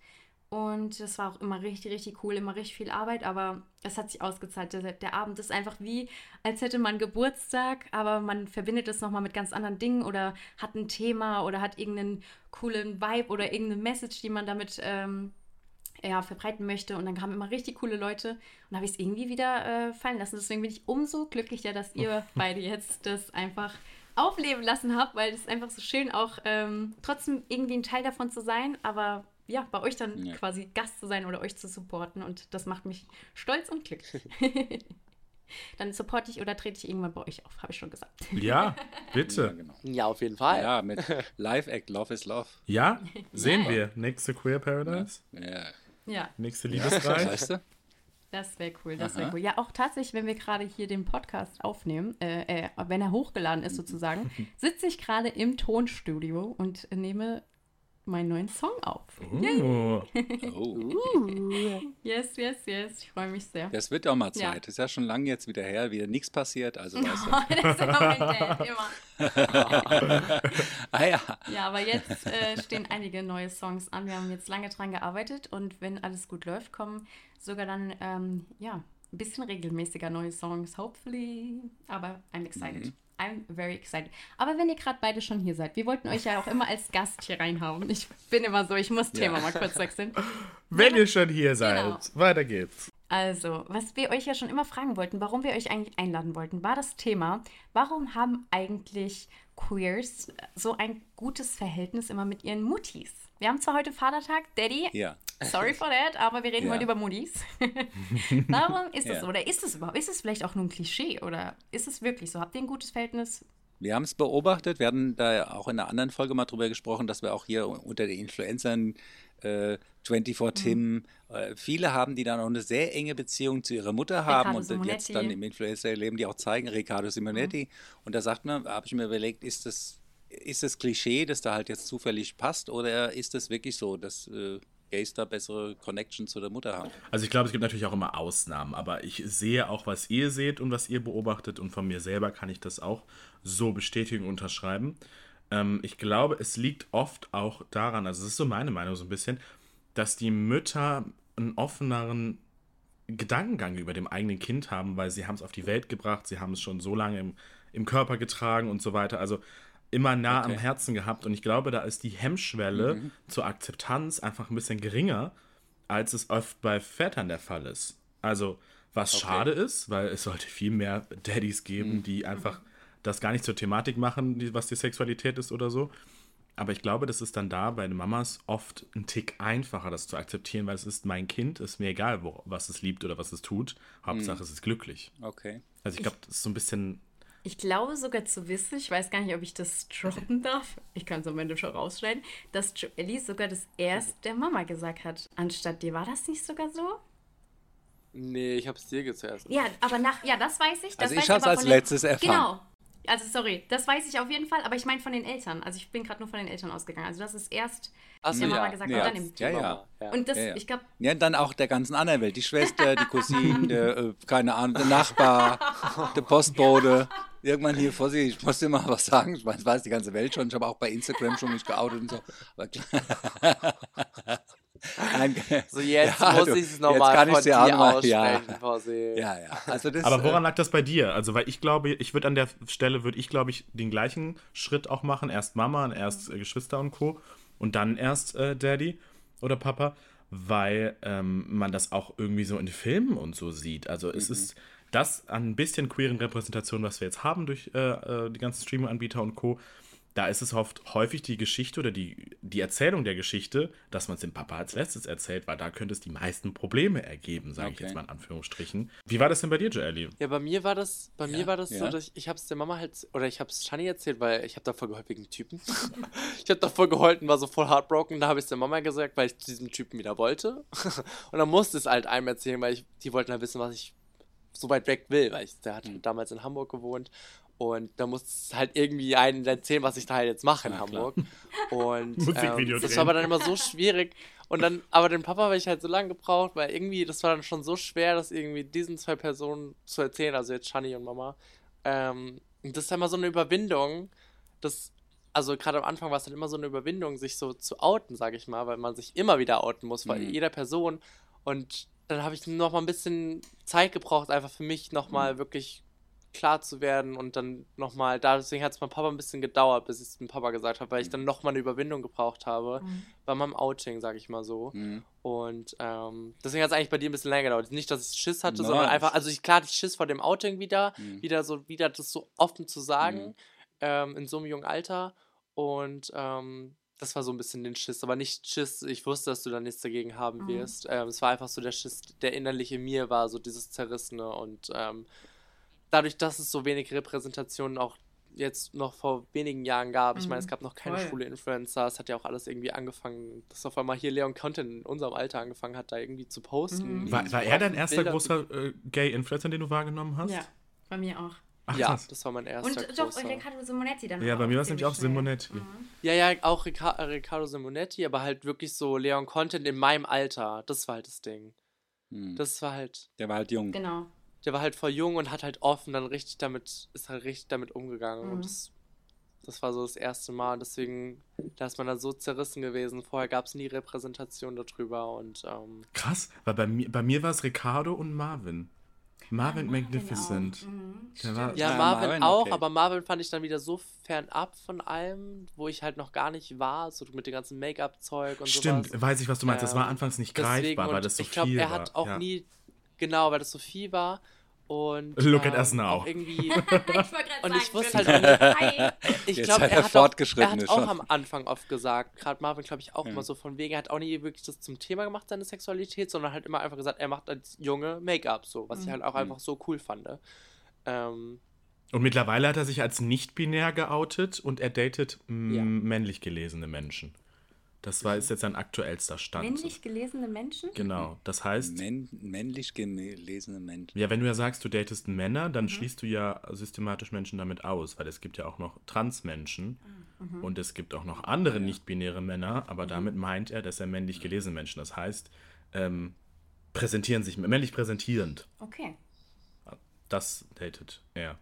Und das war auch immer richtig, richtig cool, immer richtig viel Arbeit, aber es hat sich ausgezahlt. Der, der, Abend ist einfach wie, als hätte man Geburtstag, aber man verbindet es nochmal mit ganz anderen Dingen oder hat ein Thema oder hat irgendeinen coolen Vibe oder irgendeine Message, die man damit ähm, ja, verbreiten möchte. Und dann kamen immer richtig coole Leute und habe ich es irgendwie wieder äh, fallen lassen. Deswegen bin ich umso glücklicher, dass ihr beide jetzt das einfach aufleben lassen habt, weil es einfach so schön, auch ähm, trotzdem irgendwie ein Teil davon zu sein, aber ja, bei euch dann ja. quasi Gast zu sein oder euch zu supporten. Und das macht mich stolz und glücklich. <laughs> dann supporte ich oder trete ich irgendwann bei euch auf, habe ich schon gesagt. Ja, <laughs> bitte. Ja, genau. ja, auf jeden Fall. Ja, mit Live-Act, Love is Love. Ja, <laughs> sehen wir. Nächste Queer Paradise. Ja. ja. Nächste Liebesreich. Weißt du? Das wäre cool, das wäre cool. Ja, auch tatsächlich, wenn wir gerade hier den Podcast aufnehmen, äh, äh, wenn er hochgeladen ist sozusagen, sitze ich gerade im Tonstudio und nehme meinen neuen Song auf. <laughs> Oh. oh. <laughs> yes, yes, yes. Ich freue mich sehr. Das wird auch mal Zeit. Ja. Ist ja schon lange jetzt wieder her, wieder nichts passiert. Also weißt du. <laughs> das ist immer mein Dad, immer. ah ja. Ja, aber jetzt äh, stehen einige neue Songs an. Wir haben jetzt lange dran gearbeitet und wenn alles gut läuft, kommen sogar dann ähm, ja ein bisschen regelmäßiger neue Songs, hopefully. Aber I'm excited. Mhm. I'm very excited. Aber wenn ihr gerade beide schon hier seid, wir wollten euch ja auch immer als Gast hier reinhauen. Ich bin immer so, ich muss Thema ja. mal kurz wechseln. <laughs> Wenn ihr schon hier seid, genau. weiter geht's. Also, was wir euch ja schon immer fragen wollten, warum wir euch eigentlich einladen wollten, war das Thema, warum haben eigentlich Queers so ein gutes Verhältnis immer mit ihren Muttis? Wir haben zwar heute Vatertag, Daddy. Ja. Sorry for that, aber wir reden ja. heute über Muttis. <laughs> Warum ist das ja. so? Oder ist es überhaupt? Ist es vielleicht auch nur ein Klischee? Oder ist es wirklich so? Habt ihr ein gutes Verhältnis? Wir haben es beobachtet. Wir hatten da auch in einer anderen Folge mal drüber gesprochen, dass wir auch hier unter den Influencern äh, 24 mhm. Tim, äh, viele haben, die dann auch eine sehr enge Beziehung zu ihrer Mutter haben und Simonetti. jetzt dann im Influencer-Leben, die auch zeigen, Riccardo Simonetti. Mhm. Und da sagt man, habe ich mir überlegt, ist das ist das Klischee, das da halt jetzt zufällig passt, oder ist das wirklich so? Das äh, Da bessere Connection zu der Mutter haben. Also ich glaube, es gibt natürlich auch immer Ausnahmen, aber ich sehe auch, was ihr seht und was ihr beobachtet und von mir selber kann ich das auch so bestätigen und unterschreiben. Ähm, ich glaube, es liegt oft auch daran, also es ist so meine Meinung so ein bisschen, dass die Mütter einen offeneren Gedankengang über dem eigenen Kind haben, weil sie haben es auf die Welt gebracht, sie haben es schon so lange im, im Körper getragen und so weiter. Also immer nah okay. am Herzen gehabt. Und ich glaube, da ist die Hemmschwelle mhm. zur Akzeptanz einfach ein bisschen geringer, als es oft bei Vätern der Fall ist. Also, was okay. schade ist, weil es sollte viel mehr Daddys geben, mhm. die einfach das gar nicht zur Thematik machen, was die Sexualität ist oder so. Aber ich glaube, das ist dann da bei den Mamas oft ein Tick einfacher, das zu akzeptieren, weil es ist mein Kind, ist mir egal, wo, was es liebt oder was es tut. Hauptsache, mhm. es ist glücklich. Okay. Also ich glaube, das ist so ein bisschen ich glaube sogar zu wissen, ich weiß gar nicht, ob ich das droppen darf, ich kann es am Ende schon rausschneiden, dass Joelly sogar das erst der Mama gesagt hat, anstatt dir. War das nicht sogar so? Nee, ich habe es dir zuerst. Ja, aber nach, ja, das weiß ich. Das also ich habe es als letztes erfahren. Genau, also sorry, das weiß ich auf jeden Fall, aber ich meine von den Eltern. Also ich bin gerade nur von den Eltern ausgegangen. Also das ist erst Ach so, der Mama ja. gesagt nee, und dann im ja, ja, ja. Und das, ja, ja. ich glaube. Ja, dann auch der ganzen anderen Welt. Die Schwester, die Cousine, der, <laughs> äh, keine Ahnung, der Nachbar, <laughs> der Postbote. Irgendwann hier vor sich, ich muss dir mal was sagen. Ich weiß die ganze Welt schon. Ich habe auch bei Instagram schon mich geoutet und so. Aber klar. <laughs> so jetzt ja, muss ich es nochmal von dir mal, aussprechen, ja. ja, ja. Also das, Aber woran äh, lag das bei dir? Also, weil ich glaube, ich würde an der Stelle, würde ich glaube ich den gleichen Schritt auch machen. Erst Mama und erst äh, Geschwister und Co. Und dann erst äh, Daddy oder Papa, weil ähm, man das auch irgendwie so in Filmen und so sieht. Also es mhm. ist das an ein bisschen queeren Repräsentation, was wir jetzt haben durch äh, äh die ganzen Streaming-Anbieter und Co., da ist es oft häufig die Geschichte oder die, die Erzählung der Geschichte, dass man es dem Papa als letztes erzählt, weil da könnte es die meisten Probleme ergeben, sage okay. ich jetzt mal in Anführungsstrichen. Wie war das denn bei dir, Joelly? Ja, bei mir war das, bei ja, mir war das ja. so, dass ich, ich habe es der Mama halt, oder ich habe es Shani erzählt, weil ich habe da voll geheult wegen Typen. <laughs> ich habe da voll geheult und war so voll heartbroken. Da habe ich es der Mama gesagt, weil ich zu diesem Typen wieder wollte. <laughs> und dann musste es halt einem erzählen, weil ich, die wollten halt wissen, was ich so weit weg will, weil ich, der hat mhm. damals in Hamburg gewohnt und da muss es halt irgendwie einen erzählen, was ich da halt jetzt mache in ja, Hamburg. Und <laughs> ähm, das war aber dann immer so schwierig. Und dann, aber den Papa habe ich halt so lange gebraucht, weil irgendwie, das war dann schon so schwer, das irgendwie diesen zwei Personen zu erzählen, also jetzt Shani und Mama. Ähm, das ist ja immer so eine Überwindung. Das, also gerade am Anfang war es halt immer so eine Überwindung, sich so zu outen, sage ich mal, weil man sich immer wieder outen muss, weil mhm. jeder Person. Und dann habe ich noch mal ein bisschen Zeit gebraucht, einfach für mich noch mal mhm. wirklich klar zu werden und dann nochmal, deswegen hat es meinem Papa ein bisschen gedauert, bis ich es dem Papa gesagt habe, weil ich mhm. dann nochmal eine Überwindung gebraucht habe mhm. bei meinem Outing, sage ich mal so. Mhm. Und ähm, deswegen hat es eigentlich bei dir ein bisschen länger gedauert. Nicht, dass ich Schiss hatte, Nein. sondern einfach, also ich, klar, die Schiss vor dem Outing wieder, mhm. wieder so, wieder das so offen zu sagen, mhm. ähm, in so einem jungen Alter. Und ähm, das war so ein bisschen den Schiss, aber nicht Schiss, ich wusste, dass du da nichts dagegen haben mhm. wirst. Ähm, es war einfach so der Schiss, der innerlich in mir war, so dieses Zerrissene und ähm, dadurch, dass es so wenig Repräsentationen auch jetzt noch vor wenigen Jahren gab. Ich meine, es mhm. gab noch keine Voll. schwule Influencer. Es hat ja auch alles irgendwie angefangen, dass auf einmal hier Leon Content in unserem Alter angefangen hat, da irgendwie zu posten. Mhm. War, war er dein erster Bilder großer äh, Gay-Influencer, den du wahrgenommen hast? Ja, bei mir auch. Ach, ja, krass. das war mein erster. Und doch, und Riccardo Simonetti dann Ja, bei mir war es nämlich auch Simonetti. Mhm. Ja, ja, auch Rica äh, Riccardo Simonetti, aber halt wirklich so Leon Content in meinem Alter. Das war halt das Ding. Mhm. Das war halt. Der war halt jung. Genau der war halt voll jung und hat halt offen dann richtig damit, ist halt richtig damit umgegangen. Mhm. Und das, das war so das erste Mal. Deswegen, da ist man dann so zerrissen gewesen. Vorher gab es nie Repräsentation darüber und ähm, Krass, weil bei mir, bei mir war es Ricardo und Marvin. Marvin ja, Magnificent. Mhm. War, ja, Marvin, Marvin auch, okay. aber Marvin fand ich dann wieder so fernab von allem, wo ich halt noch gar nicht war, so mit dem ganzen Make-up-Zeug und so. Stimmt, sowas. weiß ich, was du meinst. Das war ähm, anfangs nicht greifbar, weil das so ich glaub, viel war. Ich glaube, er hat auch ja. nie Genau, weil das so viel war. Und, Look ähm, at us now. Irgendwie, <laughs> ich und ich wusste halt <laughs> ich glaube, er, hat auch, er hat auch am Anfang oft gesagt, gerade Marvin, glaube ich, auch ja. immer so von wegen, er hat auch nie wirklich das zum Thema gemacht, seine Sexualität, sondern halt immer einfach gesagt, er macht als Junge Make-up, so, was mhm. ich halt auch mhm. einfach so cool fand. Ähm, und mittlerweile hat er sich als nicht-binär geoutet und er datet ja. männlich gelesene Menschen. Das war, ist jetzt ein aktuellster Stand. Männlich gelesene Menschen? Genau, das heißt. Männ, männlich gelesene Menschen. Ja, wenn du ja sagst, du datest Männer, dann mhm. schließt du ja systematisch Menschen damit aus, weil es gibt ja auch noch Transmenschen. Mhm. Mhm. Und es gibt auch noch andere nicht-binäre Männer, aber mhm. damit meint er, dass er männlich gelesene Menschen, das heißt, ähm, präsentieren sich, männlich präsentierend. Okay. Das datet er.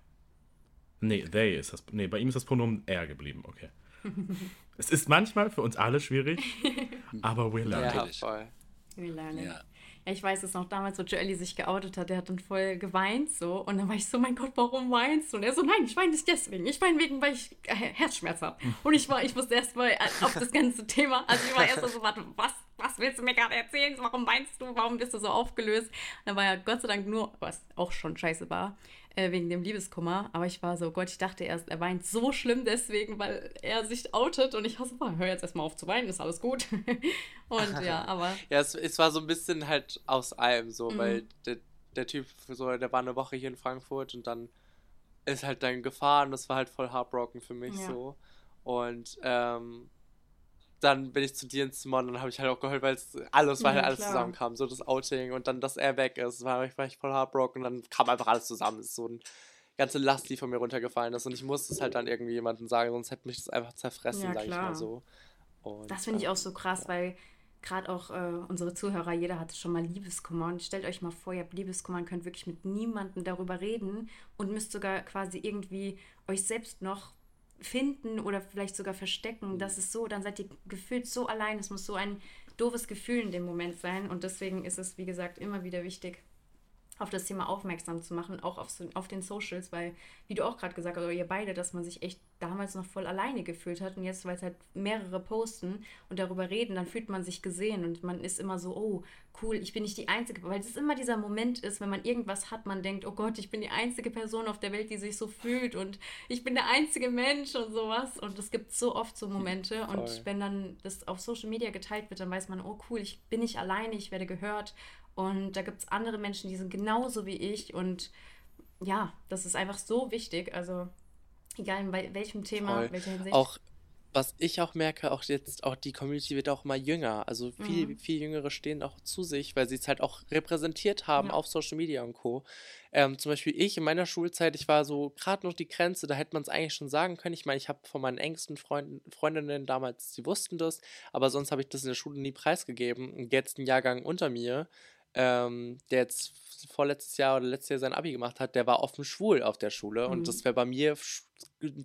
Nee, they ist das. Nee, bei ihm ist das Pronomen er geblieben, okay. <laughs> es ist manchmal für uns alle schwierig, <laughs> aber we're learning. Ja, voll. We're learning. Ja. Ja, ich weiß es noch damals, wo Joelly sich geoutet hat, der hat dann voll geweint so. Und dann war ich so, mein Gott, warum weinst du? Und er so, nein, ich weine nicht deswegen. Ich weine wegen, weil ich äh, Herzschmerz habe. Und ich war, ich wusste erst mal äh, auf das ganze Thema. Also ich war erst so, warte, was, was willst du mir gerade erzählen? Warum weinst du? Warum bist du so aufgelöst? Und dann war ja Gott sei Dank nur, was auch schon scheiße war, äh, wegen dem Liebeskummer. Aber ich war so, Gott, ich dachte erst, er weint so schlimm deswegen, weil er sich outet. Und ich war so, hör jetzt erstmal auf zu weinen, ist alles gut. <laughs> und ja, <laughs> aber. Ja, es, es, war so ein bisschen halt aus allem so, mhm. weil der, der Typ, so, der war eine Woche hier in Frankfurt und dann ist halt dann gefahren. Das war halt voll heartbroken für mich ja. so. Und ähm, dann bin ich zu dir ins Zimmer und dann habe ich halt auch geheult, weil es alles, weil halt alles klar. zusammenkam. So das Outing und dann, dass er weg ist, war ich, war ich voll heartbroken und dann kam einfach alles zusammen. Es ist so eine ganze Last, die von mir runtergefallen ist und ich musste es halt dann irgendwie jemandem sagen, sonst hätte mich das einfach zerfressen, ja, sag ich mal so. Und, das finde ich auch so krass, ja. weil gerade auch äh, unsere Zuhörer, jeder hatte schon mal Liebeskummer und stellt euch mal vor, ihr habt Liebeskummer und könnt wirklich mit niemandem darüber reden und müsst sogar quasi irgendwie euch selbst noch finden oder vielleicht sogar verstecken. Das ist so, dann seid ihr gefühlt so allein. Es muss so ein doofes Gefühl in dem Moment sein. Und deswegen ist es, wie gesagt, immer wieder wichtig, auf das Thema aufmerksam zu machen, auch auf, auf den Socials, weil, wie du auch gerade gesagt hast, oder ihr beide, dass man sich echt damals noch voll alleine gefühlt hat und jetzt, weil es halt mehrere posten und darüber reden, dann fühlt man sich gesehen und man ist immer so, oh, cool, ich bin nicht die Einzige, weil es immer dieser Moment ist, wenn man irgendwas hat, man denkt, oh Gott, ich bin die einzige Person auf der Welt, die sich so fühlt und ich bin der einzige Mensch und sowas. Und es gibt so oft so Momente und wenn dann das auf Social Media geteilt wird, dann weiß man, oh cool, ich bin nicht alleine, ich werde gehört und da gibt es andere Menschen, die sind genauso wie ich. Und ja, das ist einfach so wichtig. Also egal in welchem Thema, Voll. welcher Hinsicht. Auch was ich auch merke, auch jetzt, auch die Community wird auch immer jünger. Also viel, mhm. viel Jüngere stehen auch zu sich, weil sie es halt auch repräsentiert haben ja. auf Social Media und Co. Ähm, zum Beispiel ich in meiner Schulzeit, ich war so gerade noch die Grenze, da hätte man es eigentlich schon sagen können. Ich meine, ich habe von meinen engsten Freunden, Freundinnen damals, sie wussten das, aber sonst habe ich das in der Schule nie preisgegeben. Und jetzt ein Jahrgang unter mir, ähm, der jetzt vorletztes Jahr oder letztes Jahr sein Abi gemacht hat, der war offen schwul auf der Schule mhm. und das wäre bei mir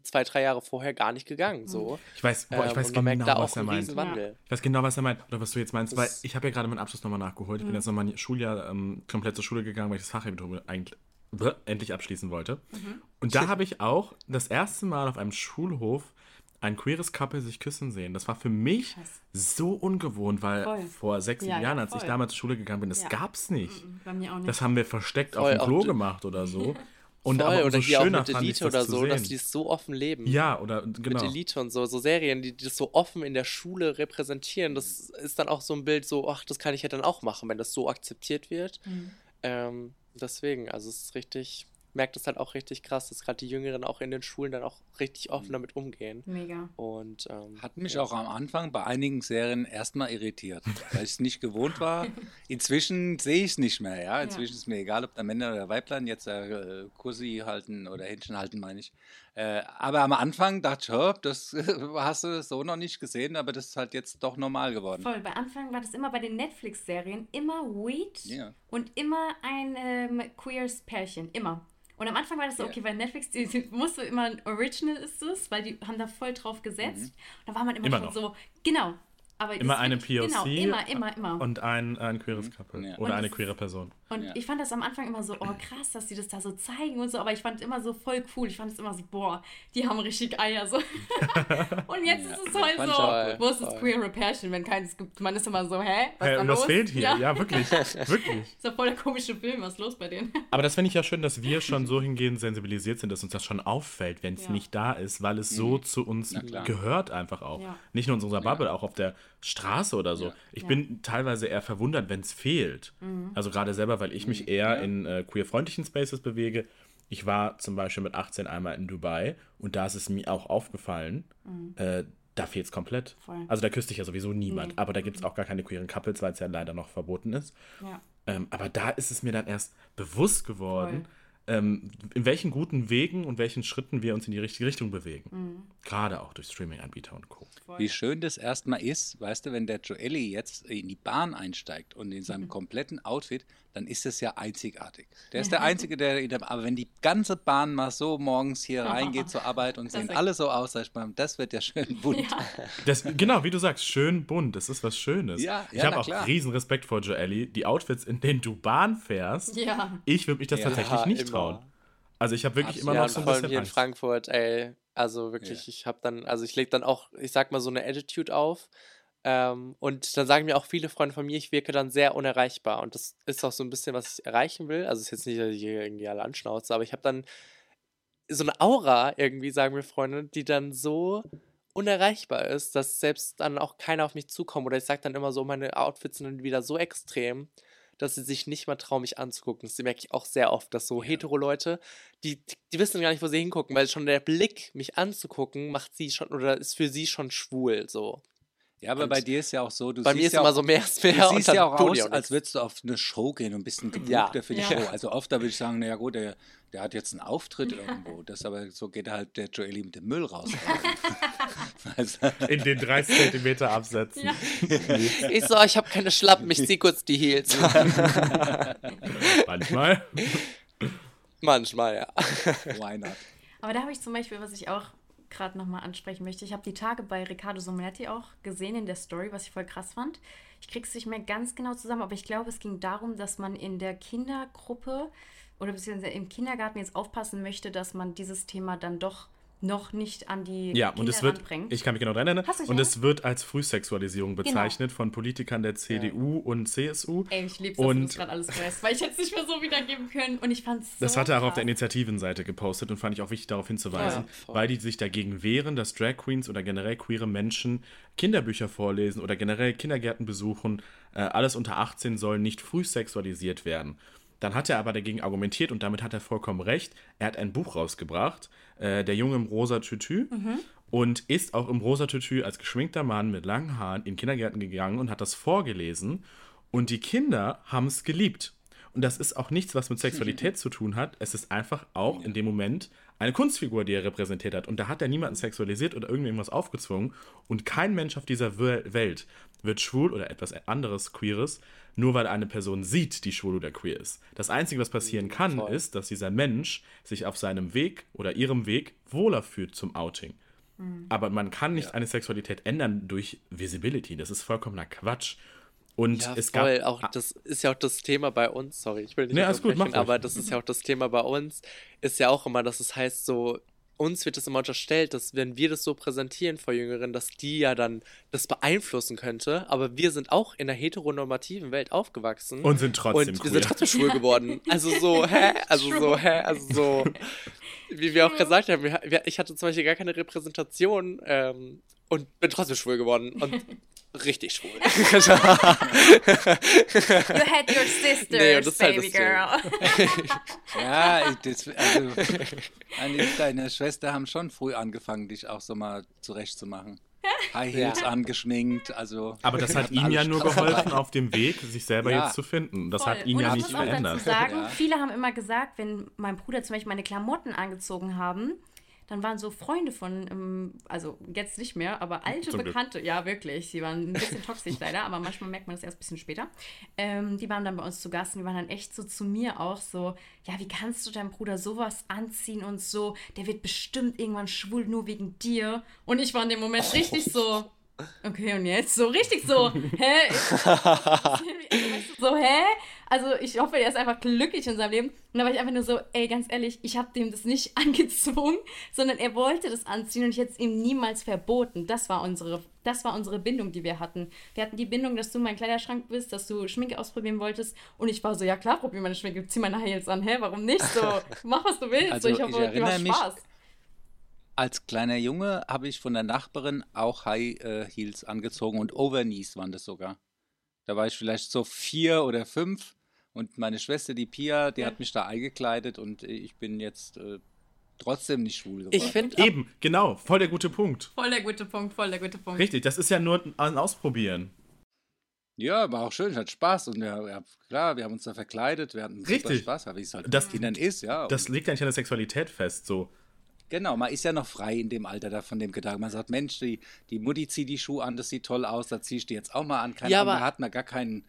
zwei, drei Jahre vorher gar nicht gegangen. So. Ich weiß, boah, ich weiß ähm, genau, was er meint. Ja. Ich weiß genau, was er meint oder was du jetzt meinst, das weil ich habe ja gerade meinen Abschluss nochmal nachgeholt. Ich mhm. bin jetzt nochmal ein Schuljahr ähm, komplett zur Schule gegangen, weil ich das Fachabitur eigentlich endlich abschließen wollte. Mhm. Und da habe ich auch das erste Mal auf einem Schulhof ein queeres Couple sich küssen sehen. Das war für mich Krass. so ungewohnt, weil voll. vor sechs ja, Jahren, als voll. ich damals zur Schule gegangen bin, das ja. gab's nicht. Bei mir auch nicht. Das haben wir versteckt voll, auf dem Klo gemacht oder so. <laughs> Und Voll, aber oder hier auch mit Elite oder so, dass die es so offen leben. Ja, oder genau. Mit Elite und so, so Serien, die, die das so offen in der Schule repräsentieren. Das ist dann auch so ein Bild so, ach, das kann ich ja dann auch machen, wenn das so akzeptiert wird. Mhm. Ähm, deswegen, also es ist richtig, merkt es halt auch richtig krass, dass gerade die Jüngeren auch in den Schulen dann auch richtig offen mhm. damit umgehen. Mega. Und ähm, hat mich ja. auch am Anfang bei einigen Serien erstmal irritiert, weil ich es nicht gewohnt war. <laughs> Inzwischen sehe ich es nicht mehr, ja. Inzwischen ja. ist mir egal, ob da Männer oder Weiblein jetzt äh, Kursi halten oder Händchen halten, meine ich. Äh, aber am Anfang dachte ich, oh, das <laughs> hast du so noch nicht gesehen, aber das ist halt jetzt doch normal geworden. Voll, bei Anfang war das immer bei den Netflix-Serien immer Weed yeah. und immer ein ähm, queers Pärchen, immer. Und am Anfang war das so, okay, weil Netflix, die, die musste immer ein Original ist es, weil die haben da voll drauf gesetzt. Mhm. Und da war man immer, immer schon noch. so, genau, aber immer eine POC genau, immer, immer, immer. und ein, ein queeres mhm. Couple ja. oder und eine queere Person. Und ja. ich fand das am Anfang immer so, oh krass, dass die das da so zeigen und so, aber ich fand immer so voll cool. Ich fand es immer so, boah, die haben richtig Eier so. <laughs> und jetzt ja. ist es halt so, wo ist das queere Pärchen, wenn keines gibt? Man ist immer so, hä? Was, hä, was los? fehlt hier? Ja, ja wirklich, <laughs> wirklich. Ist doch voll der komische Film, was ist los bei denen? aber das finde ich ja schön, dass wir schon so hingehend sensibilisiert sind, dass uns das schon auffällt, wenn es nicht da ist, weil es so mhm. zu uns gehört einfach auch. Nicht nur in unserer Bubble, auch auf der Straße oder so. Ja. Ich ja. bin teilweise eher verwundert, wenn es fehlt. Mhm. Also gerade selber, weil ich mich mhm. eher ja. in äh, queer-freundlichen Spaces bewege. Ich war zum Beispiel mit 18 einmal in Dubai und da ist es mir auch aufgefallen, mhm. äh, da fehlt es komplett. Voll. Also da küsst sich ja sowieso niemand, nee. aber da gibt es mhm. auch gar keine queeren Couples, weil es ja leider noch verboten ist. Ähm, aber da ist es mir dann erst bewusst geworden, ähm, in welchen guten Wegen und welchen Schritten wir uns in die richtige Richtung bewegen. Mhm. Gerade auch durch Streaming-Anbieter und Co. Wie schön das erstmal ist, weißt du, wenn der Joelli jetzt in die Bahn einsteigt und in seinem kompletten Outfit, dann ist das ja einzigartig. Der ist der Einzige, der, aber wenn die ganze Bahn mal so morgens hier reingeht zur Arbeit und sehen alle so aus, sag ich mal, das wird ja schön bunt. Ja. <laughs> Das, genau, wie du sagst, schön bunt, das ist was Schönes. Ja, ich habe auch klar. riesen Respekt vor Joelli. Die Outfits, in denen du Bahn fährst, ja. ich würde mich das tatsächlich nicht trauen. Also ich habe wirklich Absolut. immer noch so ein bisschen hier Angst. in Frankfurt, ey, also wirklich, ich habe dann, also ich lege dann auch, ich sag mal so eine Attitude auf, ähm, und dann sagen mir auch viele Freunde von mir, ich wirke dann sehr unerreichbar. Und das ist auch so ein bisschen, was ich erreichen will. Also es ist jetzt nicht, dass ich irgendwie alle anschnauze, aber ich habe dann so eine Aura irgendwie, sagen mir Freunde, die dann so unerreichbar ist, dass selbst dann auch keiner auf mich zukommt. Oder ich sage dann immer so, meine Outfits sind dann wieder so extrem, dass sie sich nicht mal trauen, mich anzugucken. Das merke ich auch sehr oft, dass so ja. hetero-Leute, die, die, die, wissen gar nicht, wo sie hingucken, weil schon der Blick, mich anzugucken, macht sie schon oder ist für sie schon schwul so. Ja, aber und bei dir ist ja auch so, du bei mir ist ja immer so mehr ist mehr. Du siehst ja auch aus, auch als würdest du auf eine Show gehen und bist ein gebuchter ja. für die ja. Show. Also oft da würde ich sagen, naja gut, der, der hat jetzt einen Auftritt irgendwo. Das aber so geht halt der Joeli mit dem Müll raus. <laughs> In den 30 Zentimeter absetzen. Ja. <laughs> Ich so, ich habe keine Schlappen, ich zieh kurz die Heels. <laughs> Manchmal. Manchmal, ja. Why not? Aber da habe ich zum Beispiel, was ich auch gerade nochmal ansprechen möchte. Ich habe die Tage bei Riccardo Somerti auch gesehen in der Story, was ich voll krass fand. Ich kriege es nicht mehr ganz genau zusammen, aber ich glaube, es ging darum, dass man in der Kindergruppe oder beziehungsweise im Kindergarten jetzt aufpassen möchte, dass man dieses Thema dann doch noch nicht an die ja, Kinder und es wird, ranbringt. Ich kann mich genau daran erinnern. Und es wird als Frühsexualisierung genau. bezeichnet genau. von Politikern der CDU ja. und CSU. Ey, ich liebe es, dass du das gerade alles weißt, weil ich hätte es nicht mehr so wiedergeben können und ich fand es so Das hat er auch auf der Initiativenseite gepostet und fand ich auch wichtig, darauf hinzuweisen, ja, weil die sich dagegen wehren, dass Drag Queens oder generell queere Menschen Kinderbücher vorlesen oder generell Kindergärten besuchen. Äh, alles unter 18 soll nicht frühsexualisiert werden. Dann hat er aber dagegen argumentiert und damit hat er vollkommen recht. Er hat ein Buch rausgebracht, äh, Der Junge im rosa Tütü. Mhm. Und ist auch im rosa Tütü als geschminkter Mann mit langen Haaren in Kindergärten gegangen und hat das vorgelesen. Und die Kinder haben es geliebt. Und das ist auch nichts, was mit Sexualität zu tun hat. Es ist einfach auch in dem Moment eine Kunstfigur, die er repräsentiert hat. Und da hat er niemanden sexualisiert oder irgendwas aufgezwungen. Und kein Mensch auf dieser Welt wird schwul oder etwas anderes Queeres, nur weil eine Person sieht, die schwul oder queer ist. Das Einzige, was passieren kann, Voll. ist, dass dieser Mensch sich auf seinem Weg oder ihrem Weg wohler fühlt zum Outing. Mhm. Aber man kann nicht ja. eine Sexualität ändern durch Visibility. Das ist vollkommener Quatsch. Und ja, es voll. gab. Auch, das ist ja auch das Thema bei uns. Sorry, ich will nicht nee, alles gut, aber das ist ja auch das Thema bei uns. Ist ja auch immer, dass es heißt, so, uns wird es immer unterstellt, dass wenn wir das so präsentieren vor Jüngeren, dass die ja dann das beeinflussen könnte. Aber wir sind auch in der heteronormativen Welt aufgewachsen. Und sind trotzdem Und wir sind trotzdem schwul geworden. <laughs> Also so, hä? Also so, hä? Also so, wie wir auch gesagt haben, ich hatte zum Beispiel gar keine Repräsentation ähm, und bin trotzdem schwul geworden. Und richtig schwul. <laughs> you had your sisters, nee, das halt baby girl. <laughs> ja, das, also <laughs> Anni, deine Schwester haben schon früh angefangen, dich auch so mal zurechtzumachen. High Heels ja. angeschminkt, also. Aber das hat ihm ja nur geholfen auf dem Weg, sich selber ja. jetzt zu finden. Das Voll. hat ihn Und ja nicht verändert. Sagen, ja. Viele haben immer gesagt, wenn mein Bruder zum Beispiel meine Klamotten angezogen haben, dann waren so Freunde von, ähm, also jetzt nicht mehr, aber alte Zum Bekannte, Glück. ja wirklich, sie waren ein bisschen toxisch leider, aber manchmal merkt man das erst ein bisschen später. Ähm, die waren dann bei uns zu Gast und die waren dann echt so zu mir auch so, ja, wie kannst du deinem Bruder sowas anziehen und so, der wird bestimmt irgendwann schwul nur wegen dir. Und ich war in dem Moment richtig so, Okay, und jetzt? So richtig so, hä? <laughs> so, hä? Also ich hoffe, er ist einfach glücklich in seinem Leben. Und da war ich einfach nur so, ey, ganz ehrlich, ich habe dem das nicht <laughs> angezwungen, sondern er wollte das anziehen und ich hätte es ihm niemals verboten. Das war unsere, das war unsere Bindung, die wir hatten. Wir hatten die Bindung, dass du mein Kleiderschrank bist, dass du Schminke ausprobieren wolltest. Und ich war so, ja klar, probier meine Schminke, zieh meine Heils an. Hä, warum nicht? So, <laughs> mach, was du willst. Also, so, ich hoffe, ich du hast Spaß. Mich als kleiner Junge habe ich von der Nachbarin auch High äh, Heels angezogen und Overknees waren das sogar. Da war ich vielleicht so vier oder fünf und meine Schwester, die Pia, die ja. hat mich da eingekleidet und ich bin jetzt äh, trotzdem nicht schwul geworden. Ich finde eben, genau, voll der gute Punkt. Voll der gute Punkt, voll der gute Punkt. Richtig, das ist ja nur ein Ausprobieren. Ja, war auch schön, hat Spaß und ja, ja, klar, wir haben uns da verkleidet, wir hatten Richtig. super Spaß, wie es halt Das- Kindern ist, ja. Das legt ja nicht an der Sexualität fest, so. Genau, man ist ja noch frei in dem Alter da von dem Gedanken. Man sagt, Mensch, die, die Mutti zieht die Schuhe an, das sieht toll aus, da zieh ich die jetzt auch mal an. Keine Ja, Ahnung, aber- da hat man gar keinen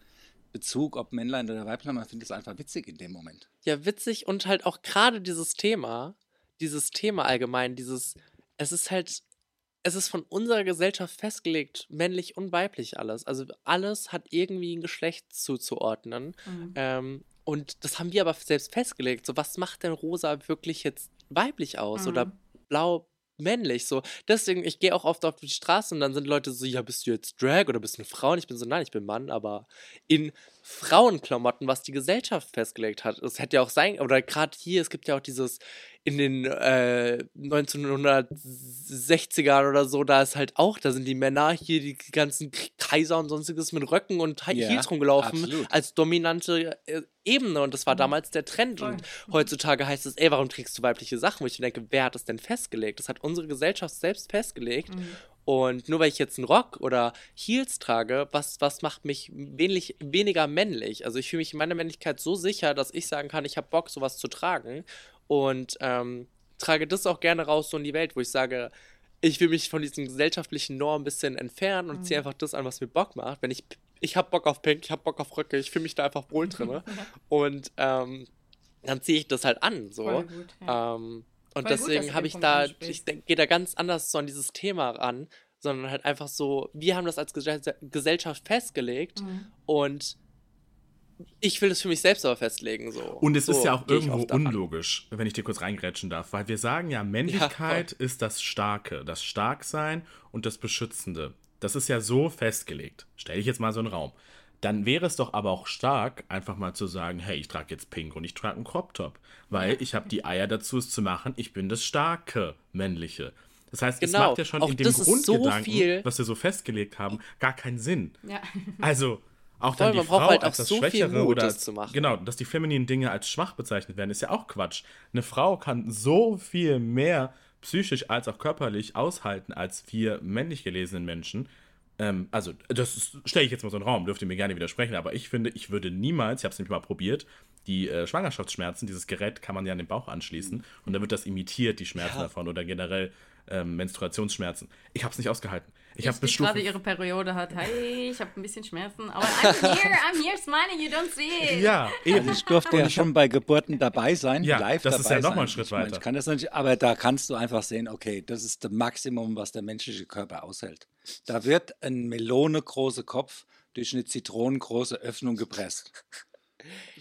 Bezug, ob Männlein oder Weiblein. Man findet es einfach witzig in dem Moment. Ja, witzig und halt auch gerade dieses Thema, dieses Thema allgemein, dieses, es ist halt, es ist von unserer Gesellschaft festgelegt, männlich und weiblich alles. Also alles hat irgendwie ein Geschlecht zuzuordnen. Mhm. Ähm, und das haben wir aber selbst festgelegt. So, was macht denn rosa wirklich jetzt weiblich aus Mhm. oder blau männlich? So, deswegen, ich gehe auch oft auf die Straße und dann sind Leute so, ja, bist du jetzt Drag oder bist du eine Frau? Und ich bin so, nein, ich bin Mann, aber in Frauenklamotten, was die Gesellschaft festgelegt hat. Es hätte ja auch sein, oder gerade hier, es gibt ja auch dieses in den äh, 1960ern oder so, da ist halt auch, da sind die Männer hier, die ganzen Kaiser und sonstiges mit Röcken und Heels rumgelaufen absolut. als dominante äh, Ebene und das war damals der Trend und heutzutage heißt es, ey, warum trägst du weibliche Sachen? Wo ich denke, wer hat das denn festgelegt? Das hat unsere Gesellschaft selbst festgelegt und nur weil ich jetzt einen Rock oder Heels trage, was, was macht mich wenig, weniger männlich? Also ich fühle mich in meiner Männlichkeit so sicher, dass ich sagen kann, ich habe Bock, sowas zu tragen. Und ähm, trage das auch gerne raus so in die Welt, wo ich sage, ich will mich von diesen gesellschaftlichen Normen ein bisschen entfernen und ziehe einfach das an, was mir Bock macht. Wenn ich, ich habe Bock auf Pink, ich habe Bock auf Röcke, ich fühle mich da einfach wohl drin. <laughs> Und ähm, dann ziehe ich das halt an. So. Gut, ja. Ähm, und Voll deswegen habe ich Punkt da, ich gehe da ganz anders so an dieses Thema ran, sondern halt einfach so, wir haben das als Gesell- Gesellschaft festgelegt Mhm. und ich will es für mich selbst aber festlegen. So. Und es so ist ja auch ich irgendwo unlogisch, wenn ich dir kurz reingrätschen darf, weil wir sagen ja, Männlichkeit ist das Starke, das Starksein und das Beschützende. Das ist ja so festgelegt. Stell dich jetzt mal so einen Raum. Dann wäre es doch aber auch stark, einfach mal zu sagen, hey, ich trage jetzt pink und ich trage einen Crop Top, weil ich habe die Eier dazu, es zu machen. Ich bin das starke Männliche. Das heißt, es Genau. macht ja schon Auch in dem so Grundgedanken, viel- was wir so festgelegt haben, gar keinen Sinn. Ja. <laughs> Also, auch Voll, dann die Frau halt als das so Schwächere oder als, zu machen. Genau, dass die femininen Dinge als schwach bezeichnet werden, ist ja auch Quatsch. Eine Frau kann so viel mehr psychisch als auch körperlich aushalten als wir männlich gelesenen Menschen. Ähm, also, das stelle ich jetzt mal so in den Raum, dürft ihr mir gerne widersprechen, aber ich finde, ich würde niemals, ich habe es nämlich mal probiert, die äh, Schwangerschaftsschmerzen, dieses Gerät kann man ja an den Bauch anschließen und dann wird das imitiert, die Schmerzen davon oder generell ähm, Menstruationsschmerzen. Ich habe es nicht ausgehalten. Ich habe bis gerade ihre Periode hat. Hey, ich habe ein bisschen Schmerzen, aber I'm here, I'm here smiling, you don't see it. ja, eben. Also ich durfte ja schon bei Geburten dabei sein, Ja, live das dabei ist ja noch mal ein sein. Schritt ich meine, weiter. Ich kann das nicht, aber da kannst du einfach sehen, okay, das ist das Maximum, was der menschliche Körper aushält. Da wird ein melonegroßer Kopf durch eine zitronengroße Öffnung gepresst.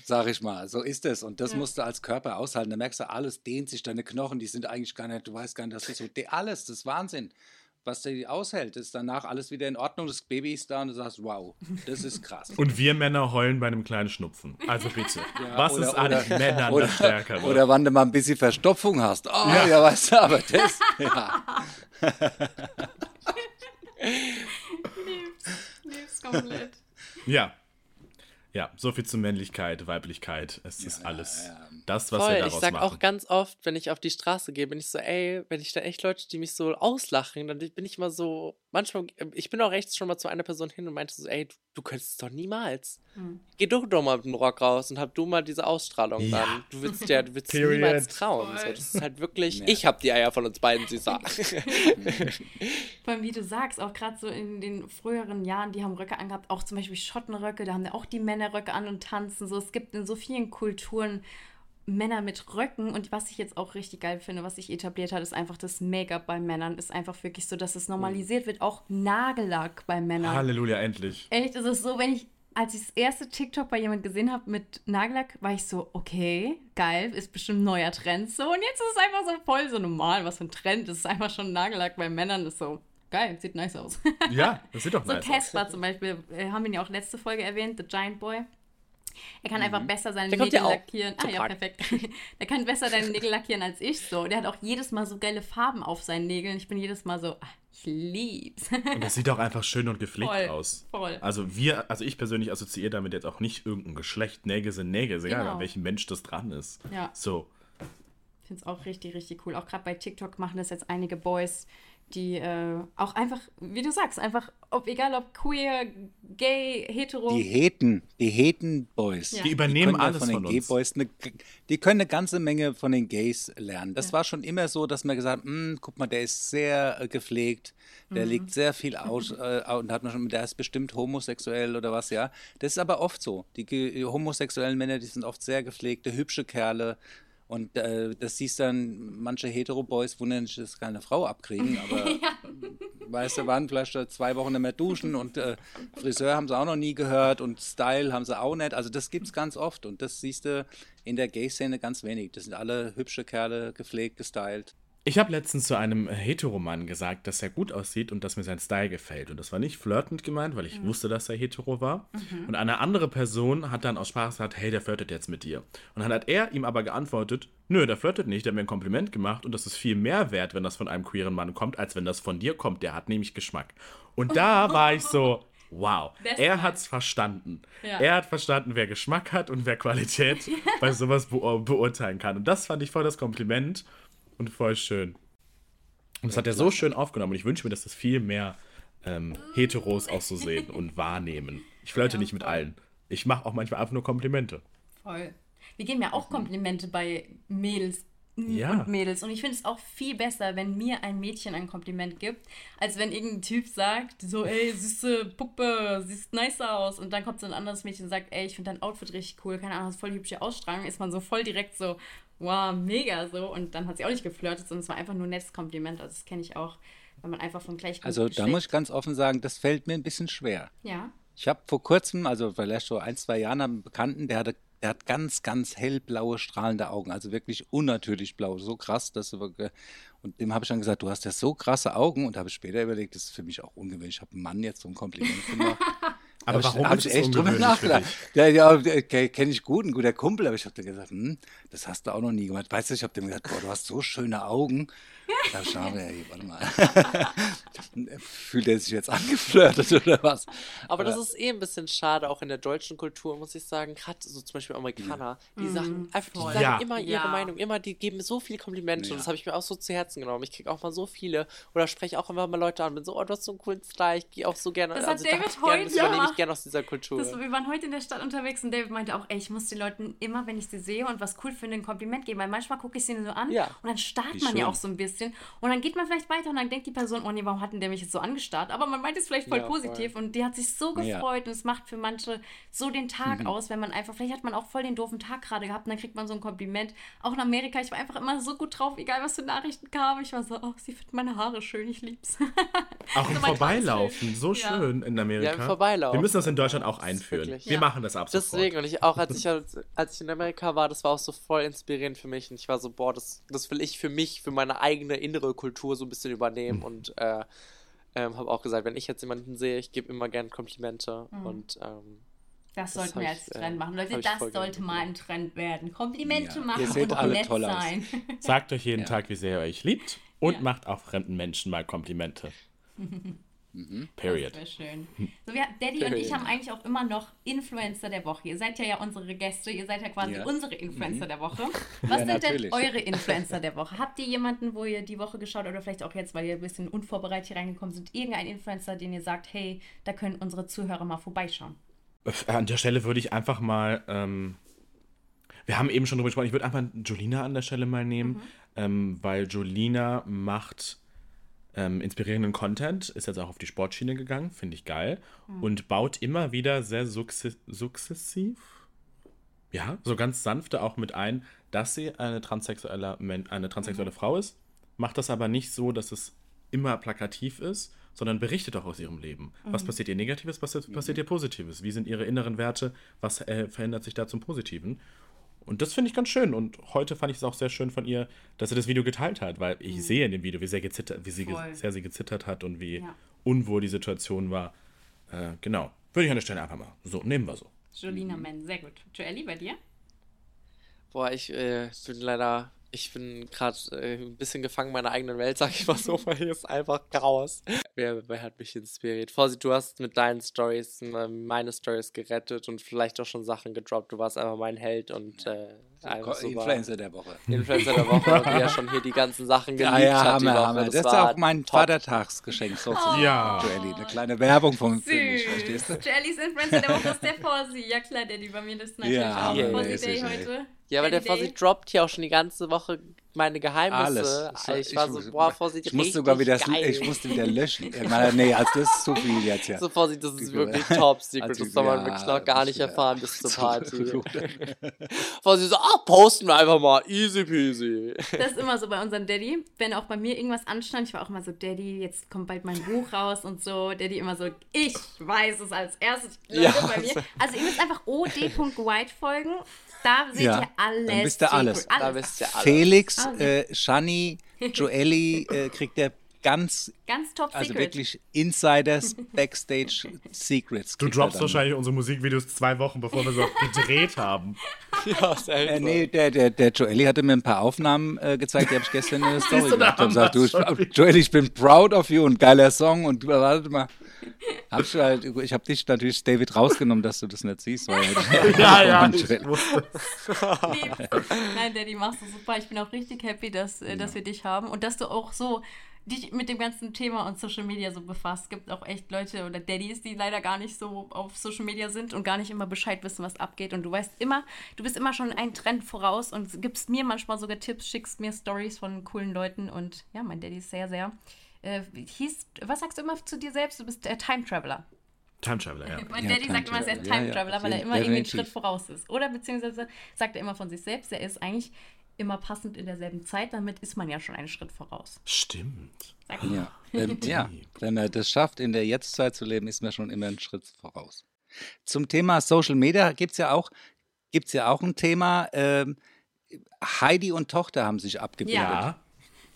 Sag ich mal, so ist es. Und das musst du als Körper aushalten. Da merkst du, alles dehnt sich, deine Knochen, die sind eigentlich gar nicht, du weißt gar nicht, dass das so, alles, das ist Wahnsinn. Was der aushält, ist danach alles wieder in Ordnung, das Baby ist da und du sagst, wow, das ist krass. Und wir Männer heulen bei einem kleinen Schnupfen. Also bitte. <laughs> Was oder- ist an oder- Männern oder, das Stärkere? Oder wann du mal ein bisschen Verstopfung hast. Oh, ja, weißt du, aber das, <laughs> ja. <laughs> Lieb's, lieb's komplett. ja. Ja, so viel zu Männlichkeit, Weiblichkeit. Es ist alles das, was wir Voll, ich daraus sag machen. auch ganz oft, wenn ich auf die Straße gehe, bin ich so, ey, wenn ich da echt Leute, die mich so auslachen, dann bin ich immer so, manchmal, ich bin auch echt schon mal zu einer Person hin und meinte so, ey, du, du könntest es doch niemals. Hm. Geh doch doch mal mit dem Rock raus und hab du mal diese Ausstrahlung Ja. dann. Du willst ja, du willst niemals trauen. So, das ist halt wirklich, Ja. ich hab die Eier von uns beiden, Süßer. Vor allem, wie du sagst, auch gerade so in den früheren Jahren, die haben Röcke angehabt, auch zum Beispiel Schottenröcke, da haben ja auch die Männer Röcke an und tanzen. So, es gibt in so vielen Kulturen Männer mit Röcken und was ich jetzt auch richtig geil finde, was sich etabliert hat, ist einfach das Make-up bei Männern. Ist einfach wirklich so, dass es normalisiert wird, auch Nagellack bei Männern. Halleluja, endlich. Echt, ist es so, wenn ich, als ich das erste TikTok bei jemand gesehen habe mit Nagellack, war ich so, okay, geil, ist bestimmt ein neuer Trend so. Und jetzt ist es einfach so voll so normal, was für ein Trend. Es ist einfach schon Nagellack bei Männern, ist so, geil, sieht nice aus. Ja, das sieht doch <laughs> so nice aus. Casper zum Beispiel, äh, haben wir ihn ja auch letzte Folge erwähnt, The Giant Boy. Er kann einfach besser seine Der Nägel lackieren. Ah ja, perfekt. <laughs> Der kann besser deine Nägel lackieren als ich so. Der hat auch jedes Mal so geile Farben auf seinen Nägeln. Ich bin jedes Mal so, ah, ich lieb's. Und das sieht auch einfach schön und gepflegt Voll, aus. voll. Also wir, also ich persönlich assoziiere damit jetzt auch nicht irgendein Geschlecht. Nägel sind Nägel, ist egal, Genau. an welchem Mensch das dran ist. Ja. So. finde es auch richtig, richtig cool. Auch gerade bei TikTok machen das jetzt einige Boys, die äh, auch einfach, wie du sagst, einfach, ob egal ob queer, gay, hetero. Die Heten, die Heten-Boys. Ja. Die übernehmen die alles von den Gay-Boys. Ne, die können eine ganze Menge von den Gays lernen. Das ja. war schon immer so, dass man gesagt hat, hm, guck mal, der ist sehr äh, gepflegt, der mhm. legt sehr viel aus äh, und hat man schon, der ist bestimmt homosexuell oder was, ja. Das ist aber oft so. Die, die homosexuellen Männer, die sind oft sehr gepflegte, hübsche Kerle. Und äh, das siehst dann, manche Hetero-Boys wundern sich, dass keine Frau abkriegen, <laughs> aber ja. weißt du, waren vielleicht zwei Wochen nicht mehr duschen und äh, Friseur haben sie auch noch nie gehört und Style haben sie auch nicht. Also das gibt es ganz oft und das siehst du in der Gay-Szene ganz wenig. Das sind alle hübsche Kerle, gepflegt, gestylt. Ich habe letztens zu einem Heteromann gesagt, dass er gut aussieht und dass mir sein Style gefällt. Und das war nicht flirtend gemeint, weil ich mhm. wusste, dass er hetero war. Mhm. Und eine andere Person hat dann aus Spaß gesagt, hey, der flirtet jetzt mit dir. Und dann hat er ihm aber geantwortet, nö, der flirtet nicht, der hat mir ein Kompliment gemacht und das ist viel mehr wert, wenn das von einem queeren Mann kommt, als wenn das von dir kommt. Der hat nämlich Geschmack. Und da <laughs> war ich so, wow, er hat es verstanden. Ja. Er hat verstanden, wer Geschmack hat und wer Qualität <laughs> bei sowas beurteilen kann. Und das fand ich voll das Kompliment und voll schön. Und das hat er so schön aufgenommen. Und ich wünsche mir, dass das viel mehr ähm, Heteros auch so sehen und wahrnehmen. Ich flirte ja, nicht mit allen. Ich mache auch manchmal einfach nur Komplimente. Voll. Wir geben ja auch Komplimente bei Mädels ja. und Mädels. Und ich finde es auch viel besser, wenn mir ein Mädchen ein Kompliment gibt, als wenn irgendein Typ sagt, so, ey, süße Puppe, siehst nice aus. Und dann kommt so ein anderes Mädchen und sagt, ey, ich finde dein Outfit richtig cool, keine Ahnung, hast voll hübsche Ausstrahlung, ist man so voll direkt so, wow, mega so. Und dann hat sie auch nicht geflirtet, sondern es war einfach nur ein nettes Kompliment. Also das kenne ich auch, wenn man einfach von gleich Also da muss ich ganz offen sagen, das fällt mir ein bisschen schwer. Ja. Ich habe vor kurzem, also vielleicht so ein, zwei Jahren, einen Bekannten, der hatte der hat ganz, ganz hellblaue, strahlende Augen, also wirklich unnatürlich blau, so krass, dass du wirklich, und dem habe ich dann gesagt, du hast ja so krasse Augen und habe später überlegt, das ist für mich auch ungewöhnlich. Ich habe einen Mann jetzt so ein Kompliment gemacht. <laughs> Aber hab warum ich, hab ich echt drüber nachgedacht? Ja, ja kenne ich gut, ein guter Kumpel, aber ich habe dir gesagt, hm, das hast du auch noch nie gemacht. Weißt du, ich habe dem gesagt, boah, du hast so schöne Augen. Da schauen wir, hey, warte mal. <laughs> Fühlt er sich jetzt angeflirtet oder was? Aber das ist eh ein bisschen schade, auch in der deutschen Kultur, muss ich sagen. Gerade so zum Beispiel Amerikaner, die mhm. sagen einfach, die sagen ja. immer ihre ja. Meinung, immer, die geben so viele Komplimente. Ja. Und das habe ich mir auch so zu Herzen genommen. Ich kriege auch mal so viele oder spreche auch immer mal Leute an, bin so, oh, du hast so einen coolen Style, ich gehe auch so gerne. Das also, hat David heute. Das ich gerne aus dieser Kultur. Das, wir waren heute in der Stadt unterwegs und David meinte auch, ey, ich muss den Leuten immer, wenn ich sie sehe und was cool finde, ein Kompliment geben. Weil manchmal gucke ich sie so an und dann starrt man ja auch so ein bisschen. Und dann geht man vielleicht weiter und dann denkt die Person, oh nee, warum hat denn der mich jetzt so angestarrt? Aber man meint es vielleicht voll ja, positiv voll. und die hat sich so gefreut ja. und es macht für manche so den Tag mhm. aus, wenn man einfach, vielleicht hat man auch voll den doofen Tag gerade gehabt und dann kriegt man so ein Kompliment. Auch in Amerika, ich war einfach immer so gut drauf, egal was für Nachrichten kamen. Ich war so, oh, sie findet meine Haare schön, ich lieb's. <laughs> Auch im Vorbeilaufen, so schön ja. in Amerika. Ja, im Vorbeilaufen. Wir müssen das in Deutschland auch einführen. Wir machen das ab Deswegen, und ich auch, als ich, <laughs> als ich in Amerika war, das war auch so voll inspirierend für mich und ich war so, boah, das, das will ich für mich, für meine eigene innere Kultur so ein bisschen übernehmen mhm. und äh, ähm, habe auch gesagt, wenn ich jetzt jemanden sehe, ich gebe immer gerne Komplimente mhm. und ähm, das sollten wir als Trend äh, machen. Leute, das sollte mal ein Trend werden. Komplimente ja. machen und alle nett toll sein. Aus. <laughs> Sagt euch jeden ja. Tag, wie sehr ihr euch liebt und ja. macht auch fremden Menschen mal Komplimente. <laughs> Mhm. Period. Das schön. So, wir, Daddy Period. und ich haben eigentlich auch immer noch Influencer der Woche. Ihr seid ja, ja unsere Gäste, ihr seid ja quasi ja. unsere Influencer mhm. der Woche. <laughs> Was ja, sind natürlich. denn eure Influencer <laughs> der Woche? Habt ihr jemanden, wo ihr die Woche geschaut oder vielleicht auch jetzt, weil ihr ein bisschen unvorbereitet hier reingekommen sind, irgendein Influencer, den ihr sagt, hey, da können unsere Zuhörer mal vorbeischauen? An der Stelle würde ich einfach mal, ähm, wir haben eben schon drüber gesprochen, ich würde einfach Jolina an der Stelle mal nehmen, mhm. ähm, weil Jolina macht ähm, inspirierenden Content, ist jetzt auch auf die Sportschiene gegangen, finde ich geil. Mhm. Und baut immer wieder sehr sukzessiv, ja, so ganz sanfte auch mit ein, dass sie eine transsexuelle, eine transsexuelle mhm. Frau ist. Macht das aber nicht so, dass es immer plakativ ist, sondern berichtet auch aus ihrem Leben. Mhm. Was passiert ihr Negatives, was passiert ihr Positives? Wie sind ihre inneren Werte? Was äh, verändert sich da zum Positiven? Und das finde ich ganz schön. Und heute fand ich es auch sehr schön von ihr, dass sie das Video geteilt hat, weil ich mhm. sehe in dem Video, wie sehr, gezittert, wie sie sehr sie gezittert hat und wie ja. unwohl die Situation war. Äh, genau. Würde ich an der Stelle einfach mal so nehmen wir so. Jolina Men, sehr gut. Joelli, bei dir? Boah, ich äh, bin leider ich bin gerade äh, ein bisschen gefangen in meiner eigenen Welt, sag ich mal so, <laughs> weil hier ist einfach Chaos. Wer, wer hat mich inspiriert? Vorsi, du hast mit deinen Stories meine Stories gerettet und vielleicht auch schon Sachen gedroppt. Du warst einfach mein Held und äh, Influencer der Woche. Influencer der Woche, <laughs> die ja schon hier die ganzen Sachen geliebt ja, ja, hat. Hammer, Hammer. Das, das ist auch mein top. Vatertagsgeschenk sozusagen. Oh. Ja. Joelly, eine kleine Werbung von für mich, verstehst du? Joellys Influencer der Woche <laughs> ist der Fossi. Ja klar, der bei mir das ist natürlich Ja, auch Fossi Day heute. Ja, weil der Fossi droppt hier auch schon die ganze Woche meine Geheimnisse. Alles. Ich war so, boah, Fossi, ich musste sogar wieder, geil. ich musste wieder löschen. Meine, nee, also das ist zu viel jetzt ja. So, Fossi, das ist wirklich top secret. Also, Das soll man ja, wirklich noch gar nicht erfahren bis zur <laughs> so Party. Fossi so, ah, posten wir einfach mal. Easy peasy. Das ist immer so bei unserem Daddy. Wenn auch bei mir irgendwas anstand, ich war auch immer so, Daddy, jetzt kommt bald mein Buch raus und so. Daddy immer so, ich weiß es als erstes. <laughs> Ja. bei mir. Also ihr müsst einfach od.white folgen. Da seht Ja, ihr alles. dann wisst ihr Secret, alles. Da wisst ihr alles. Felix, Alles. äh, Shani, <laughs> Joelly äh, kriegt der ganz, Ganz top also secret. wirklich Insiders, Backstage Secrets. Du er droppst wahrscheinlich unsere Musikvideos zwei Wochen, bevor wir sie auch gedreht haben. <laughs> Ja. Äh, nee, der, der, der Joelly hatte mir ein paar Aufnahmen äh, gezeigt, die habe ich gestern in der Story gemacht. Und gesagt, du. Joelly, ich bin proud of you und geiler Song und du warte mal. Hab ich halt, ich habe dich natürlich, David, rausgenommen, dass du das nicht siehst. Weil Ja, <laughs> ja, ich wusste. Nein, Daddy, machst du super. Ich bin auch richtig happy, dass, äh, dass wir dich haben und dass du auch so dich mit dem ganzen Thema und Social Media so befasst. Es gibt auch echt Leute oder Daddys, die leider gar nicht so auf Social Media sind und gar nicht immer Bescheid wissen, was abgeht. Und du weißt immer, du bist immer schon einen Trend voraus und gibst mir manchmal sogar Tipps, schickst mir Stories von coolen Leuten. Und ja, mein Daddy ist sehr, sehr. Äh, hieß, was sagst du immer zu dir selbst? Du bist der Time Traveler. Time Traveler, ja. <laughs> Mein Ja, Daddy sagt immer, er ist Traveler. Time Ja, ja, Traveler, auf weil er immer irgendwie einen. Schritt voraus ist. Oder beziehungsweise sagt er immer von sich selbst, er ist eigentlich immer passend in derselben Zeit, damit ist man ja schon einen Schritt voraus. Stimmt. Sagt. Ja, ähm, ja, <laughs> wenn er das schafft, in der Jetztzeit zu leben, ist man schon immer einen Schritt voraus. Zum Thema Social Media gibt es ja auch, gibt's ja auch ein Thema. Ähm, Heidi und Tochter haben sich abgebildet. Ja.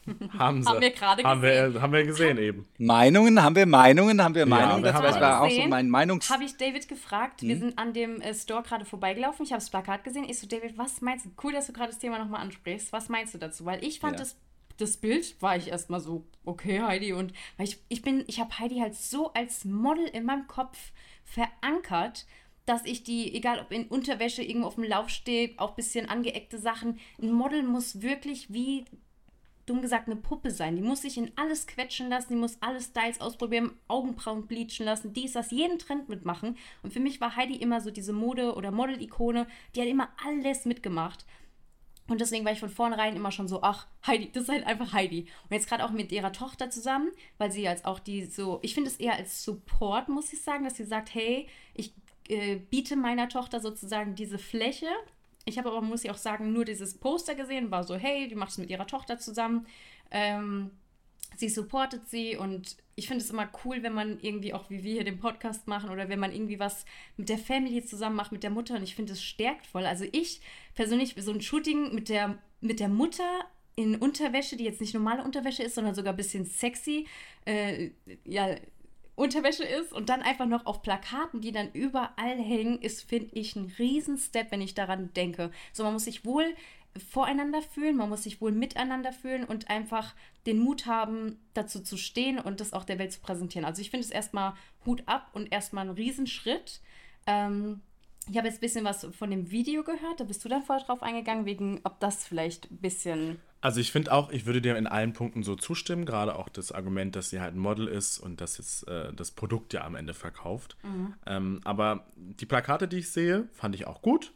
<laughs> Haben sie. Haben wir gerade haben gesehen. wir, haben wir gesehen eben. Meinungen, haben wir Meinungen, haben wir Meinungen? wir das haben war auch so mein Meinungs... Habe ich David gefragt, Hm? wir sind an dem äh, Store gerade vorbeigelaufen, ich habe das Plakat gesehen. Ich so, David, was meinst du? Cool, dass du gerade das Thema nochmal ansprichst. Was meinst du dazu? Weil ich fand Ja. das, das Bild, war ich erstmal so, okay, Heidi. Und weil ich, ich bin, ich habe Heidi halt so als Model in meinem Kopf verankert, dass ich die, egal ob in Unterwäsche irgendwo auf dem Lauf stehe, auch ein bisschen angeeckte Sachen, ein Model muss wirklich wie dumm gesagt, eine Puppe sein. Die muss sich in alles quetschen lassen, die muss alle Styles ausprobieren, Augenbrauen bleachen lassen, dies, das, jeden Trend mitmachen. Und für mich war Heidi immer so diese Mode- oder Model-Ikone, die hat immer alles mitgemacht. Und deswegen war ich von vornherein immer schon so, ach, Heidi, das ist halt einfach Heidi. Und jetzt gerade auch mit ihrer Tochter zusammen, weil sie als auch die so, ich finde es eher als Support, muss ich sagen, dass sie sagt, hey, ich äh, biete meiner Tochter sozusagen diese Fläche. Ich habe aber, muss ich auch sagen, nur dieses Poster gesehen, war so, hey, die macht es mit ihrer Tochter zusammen. Ähm, sie supportet sie und ich finde es immer cool, wenn man irgendwie auch wie wir hier den Podcast machen oder wenn man irgendwie was mit der Family zusammen macht, mit der Mutter und ich finde es stärkt voll. Also ich persönlich, so ein Shooting mit der, mit der Mutter in Unterwäsche, die jetzt nicht normale Unterwäsche ist, sondern sogar ein bisschen sexy, äh, ja, Unterwäsche ist und dann einfach noch auf Plakaten, die dann überall hängen, ist, finde ich, ein Riesenstep, wenn ich daran denke. So, man muss sich wohl voreinander fühlen, man muss sich wohl miteinander fühlen und einfach den Mut haben, dazu zu stehen und das auch der Welt zu präsentieren. Also ich finde es erstmal Hut ab und erstmal ein Riesenschritt. Ähm, ich habe jetzt ein bisschen was von dem Video gehört, da bist du dann vorher drauf eingegangen, wegen, ob das vielleicht ein bisschen Also ich finde auch, ich würde dir in allen Punkten so zustimmen, gerade auch das Argument, dass sie halt ein Model ist und dass jetzt äh, das Produkt ja am Ende verkauft. Ähm, aber die Plakate, die ich sehe, fand ich auch gut.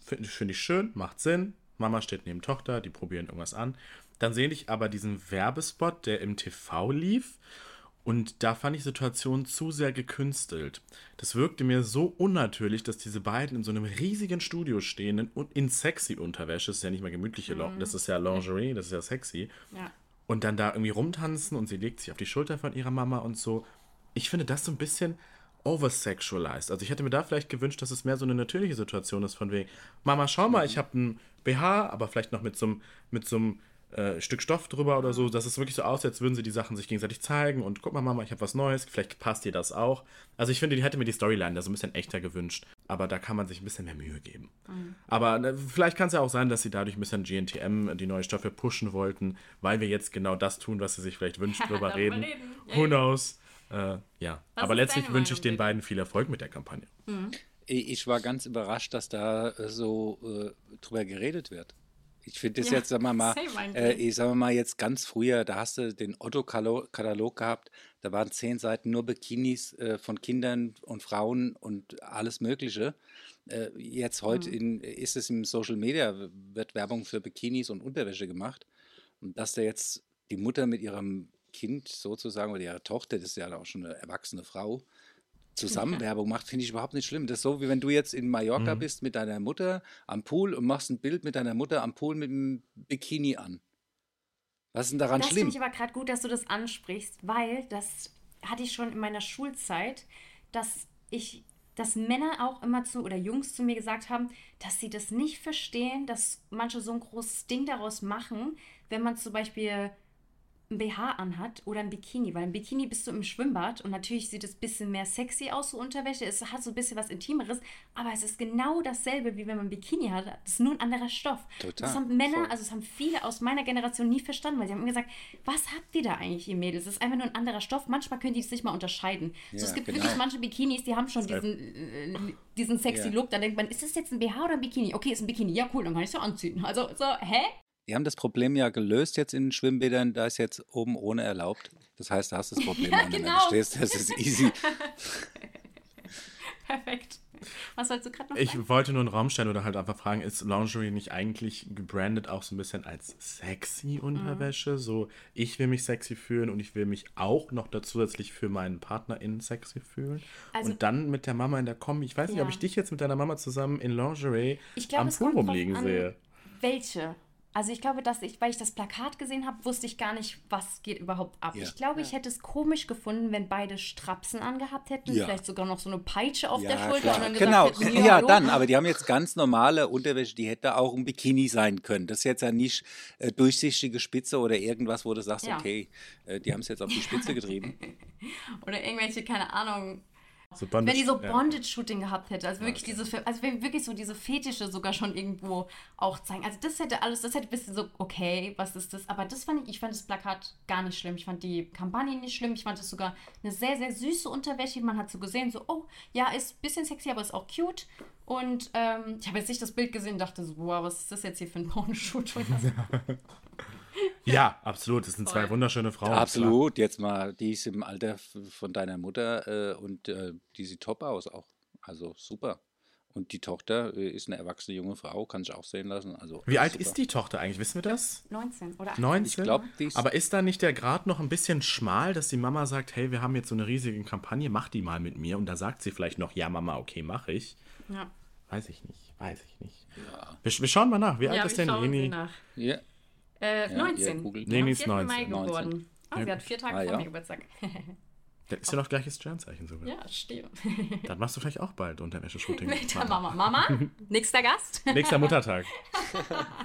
Finde find ich schön, macht Sinn. Mama steht neben Tochter, die probieren irgendwas an. Dann sehe ich aber diesen Werbespot, der im TV lief. Und da fand ich die Situation zu sehr gekünstelt. Das wirkte mir so unnatürlich, dass diese beiden in so einem riesigen Studio stehen und in sexy Unterwäsche, das ist ja nicht mal gemütliche, Lo- das ist ja Lingerie, das ist ja sexy. Ja. Und dann da irgendwie rumtanzen und sie legt sich auf die Schulter von ihrer Mama und so. Ich finde das so ein bisschen oversexualized. Also ich hätte mir da vielleicht gewünscht, dass es mehr so eine natürliche Situation ist, von wegen, Mama, schau mal, ich habe einen BH, aber vielleicht noch mit so einem, mit so einem äh, Stück Stoff drüber oder so, dass es wirklich so aussieht, als würden sie die Sachen sich gegenseitig zeigen und guck mal, Mama, ich habe was Neues, vielleicht passt dir das auch. Also ich finde, die hätte mir die Storyline da so ein bisschen echter gewünscht, aber da kann man sich ein bisschen mehr Mühe geben. Aber äh, vielleicht kann es ja auch sein, dass sie dadurch ein bisschen GNTM, die neue Staffel, pushen wollten, weil wir jetzt genau das tun, was sie sich vielleicht wünscht, <laughs> drüber Darüber reden. reden. Ja, Who ja. knows? Äh, ja, Was aber letztlich wünsche ich den beiden viel Erfolg mit der Kampagne. ich war ganz überrascht, dass da äh, so äh, drüber geredet wird. Ich finde das ja, jetzt, sagen wir mal, äh, ich sage mal jetzt ganz früher, da hast du den Otto-Katalog gehabt, da waren zehn Seiten nur Bikinis äh, von Kindern und Frauen und alles Mögliche. Äh, jetzt heute mhm. ist es im Social Media, wird Werbung für Bikinis und Unterwäsche gemacht. Und dass da jetzt die Mutter mit ihrem Kind sozusagen oder ihrer Tochter, das ist ja auch schon eine erwachsene Frau, zusammen ja. Werbung macht, finde ich überhaupt nicht schlimm. Das ist so, wie wenn du jetzt in Mallorca mhm. bist mit deiner Mutter am Pool und machst ein Bild mit deiner Mutter am Pool mit einem Bikini an. Was ist denn daran das schlimm? Das finde ich aber gerade gut, dass du das ansprichst, weil das hatte ich schon in meiner Schulzeit, dass ich, dass Männer auch immer zu oder Jungs zu mir gesagt haben, dass sie das nicht verstehen, dass manche so ein großes Ding daraus machen, wenn man zum Beispiel ein BH anhat oder ein Bikini, weil ein Bikini bist du im Schwimmbad und natürlich sieht es ein bisschen mehr sexy aus, so Unterwäsche. Es hat so ein bisschen was Intimeres, aber es ist genau dasselbe, wie wenn man ein Bikini hat. Das ist nur ein anderer Stoff. Total. Das haben Männer, Voll. also das haben viele aus meiner Generation nie verstanden, weil sie haben immer gesagt, was habt ihr da eigentlich, ihr Mädels? Das ist einfach nur ein anderer Stoff. Manchmal können die es nicht mal unterscheiden. Ja, so, es gibt genau. wirklich manche Bikinis, die haben schon diesen, äh, diesen sexy ja. Look. Da denkt man, ist das jetzt ein BH oder ein Bikini? Okay, ist ein Bikini. Ja, cool, dann kann ich es ja anziehen. Also, so, hä? Die haben das Problem ja gelöst jetzt in den Schwimmbädern, da ist jetzt oben ohne erlaubt. Das heißt, da hast du das <laughs> Problem ja, genau. Du stehst, das ist easy. <laughs> Perfekt. Was sollst du gerade noch Ich sagen? wollte nur einen Raum stellen oder halt einfach fragen, ist Lingerie nicht eigentlich gebrandet auch so ein bisschen als sexy Unterwäsche? Mhm. So, ich will mich sexy fühlen und ich will mich auch noch zusätzlich für meinen PartnerInnen sexy fühlen. Also, und dann mit der Mama in der Kombi. Ich weiß nicht, ja. ob ich dich jetzt mit deiner Mama zusammen in Lingerie glaub, am Pool rumliegen sehe. Welche? Also ich glaube, dass ich, weil ich das Plakat gesehen habe, wusste ich gar nicht, was geht überhaupt ab. Ja. Ich glaube, ja. ich hätte es komisch gefunden, wenn beide Strapsen angehabt hätten, ja. vielleicht sogar noch so eine Peitsche auf der Schulter. Und dann genau, hätten, ja, dann, aber die haben jetzt ganz normale Unterwäsche, die hätte auch ein Bikini sein können. Das ist jetzt ja nicht äh, durchsichtige Spitze oder irgendwas, wo du sagst, okay, äh, die haben es jetzt auf die Spitze getrieben. <laughs> oder irgendwelche, keine Ahnung, so wenn die so Bondage-Shooting ja. gehabt hätte, also wirklich okay. diese, also wenn wirklich so diese Fetische sogar schon irgendwo auch zeigen. Also das hätte alles, das hätte ein bisschen so, okay, was ist das? Aber das fand ich, ich fand das Plakat gar nicht schlimm. Ich fand die Kampagne nicht schlimm. Ich fand es sogar eine sehr, sehr süße Unterwäsche. Man hat so gesehen, so, oh, ja, ist ein bisschen sexy, aber ist auch cute. Und ähm, ich habe jetzt nicht das Bild gesehen und dachte so, wow, was ist das jetzt hier für ein Bondage-Shooting? <laughs> <laughs> Ja, absolut. Das sind zwei wunderschöne Frauen. Absolut. Jetzt mal, die ist im Alter von deiner Mutter äh, und äh, die sieht top aus auch. Also super. Und die Tochter äh, ist eine erwachsene junge Frau, kann sich auch sehen lassen. Also, Wie alt super. ist die Tochter eigentlich? Wissen wir das? 19 oder 18. 19? Ich glaub, ist Aber ist da nicht der Grad noch ein bisschen schmal, dass die Mama sagt, hey, wir haben jetzt so eine riesige Kampagne, mach die mal mit mir. Und da sagt sie vielleicht noch, ja, Mama, okay, mach ich. Ja. Weiß ich nicht, weiß ich nicht. Ja. Wir, wir, schauen mal nach. Wie ja, alt ist denn Leni? Ja. Äh, 19. Ja, nee, ist 19. Mai geboren. Oh, sie hat vier Tage ah, vor ja. mir Geburtstag. Das ist ja noch gleiches Sternzeichen sogar. Ja, stimmt. Dann machst du vielleicht auch bald Unterwäsche-Shooting. <laughs> Mit der Mama. Mama, <laughs> nächster Gast. Nächster <laughs> Muttertag.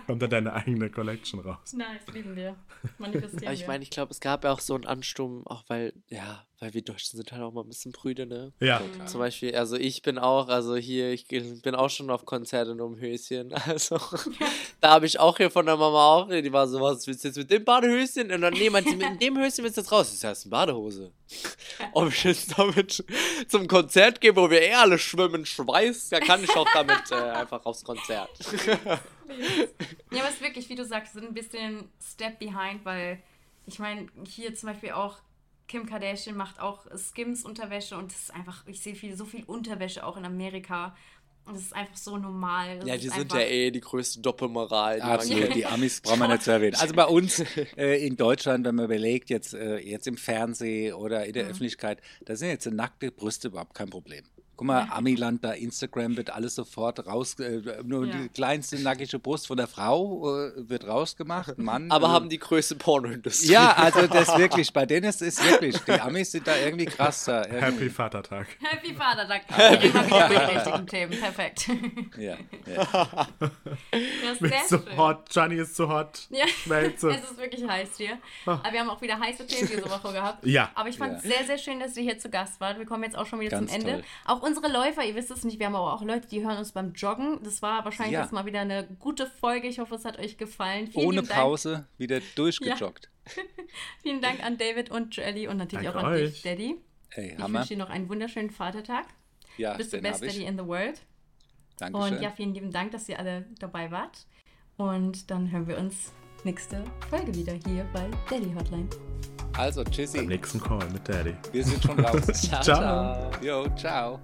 Kommt dann deine eigene Collection raus. Nice, lieben wir. Manifestieren Ich meine, ich glaube, es gab ja auch so einen Ansturm, auch weil, ja, weil wir Deutschen sind halt auch mal ein bisschen prüde, ne? Ja. Mhm. Zum Beispiel, also ich bin auch, also hier, ich bin auch schon auf Konzerten um Höschen. <laughs> Also <laughs> da habe ich auch hier von der Mama auch, die war so, was willst du jetzt mit dem Badehöschen? Und dann, nee, man, mit dem Höschen willst du jetzt raus. Das heißt, eine Badehose. <laughs> Ob ich jetzt damit zum Konzert gehe, wo wir eh alle schwimmen, schweiß, ja, kann ich auch damit äh, einfach aufs Konzert. ja, aber es ist wirklich, wie du sagst, so ein bisschen Step behind, weil ich meine, hier zum Beispiel auch Kim Kardashian macht auch Skims-Unterwäsche und das ist einfach, ich sehe viel, so viel Unterwäsche auch in Amerika. Und das ist einfach so normal. Das ja, die sind ja eh die größte Doppelmoral. Die Absolut, die Amis brauchen wir nicht zu erwähnen. Also bei uns <laughs> äh, in Deutschland, wenn man überlegt, jetzt, äh, jetzt im Fernsehen oder in der mhm. Öffentlichkeit, da sind jetzt nackte Brüste überhaupt kein Problem. Guck mal, ja. Amiland, da Instagram wird alles sofort raus, äh, nur ja. die kleinste nackige Brust von der Frau äh, wird rausgemacht, Mann. <laughs> Aber äh, haben die größte Pornoindustrie. Ja, also <laughs> das wirklich, bei denen ist es wirklich, die Amis sind da irgendwie krasser. Irgendwie. Happy Vatertag. Happy Vatertag. <laughs> Happy immer wieder mit richtigen Themen, perfekt. Ja, ja. Das ist so schön. hot, Gianni ist zu hot. Ja, Schmelze. es ist wirklich heiß hier. Ah. Aber wir haben auch wieder heiße Themen diese Woche gehabt. Ja. Aber ich fand es ja. sehr, sehr schön, dass du hier zu Gast warst. Wir kommen jetzt auch schon wieder Ganz zum Ende. Toll. Auch unsere Läufer, ihr wisst es nicht, wir haben aber auch Leute, die hören uns beim Joggen. Das war wahrscheinlich ja. jetzt mal wieder eine gute Folge. Ich hoffe, es hat euch gefallen. Vielen Ohne Pause wieder <laughs> durchgejoggt. Ja. <laughs> Vielen Dank an David und Joelly und natürlich Danke auch an euch. dich, Daddy. Hey, ich wünsche dir noch einen wunderschönen Vatertag. Ja, Bist du best Daddy in the world. Dankeschön. Und ja, vielen lieben Dank, dass ihr alle dabei wart. Und dann hören wir uns nächste Folge wieder hier bei Daddy Hotline. Also, tschüssi. Beim nächsten Call mit Daddy. Wir sind schon raus. <laughs> ciao, ciao. Jo, ciao.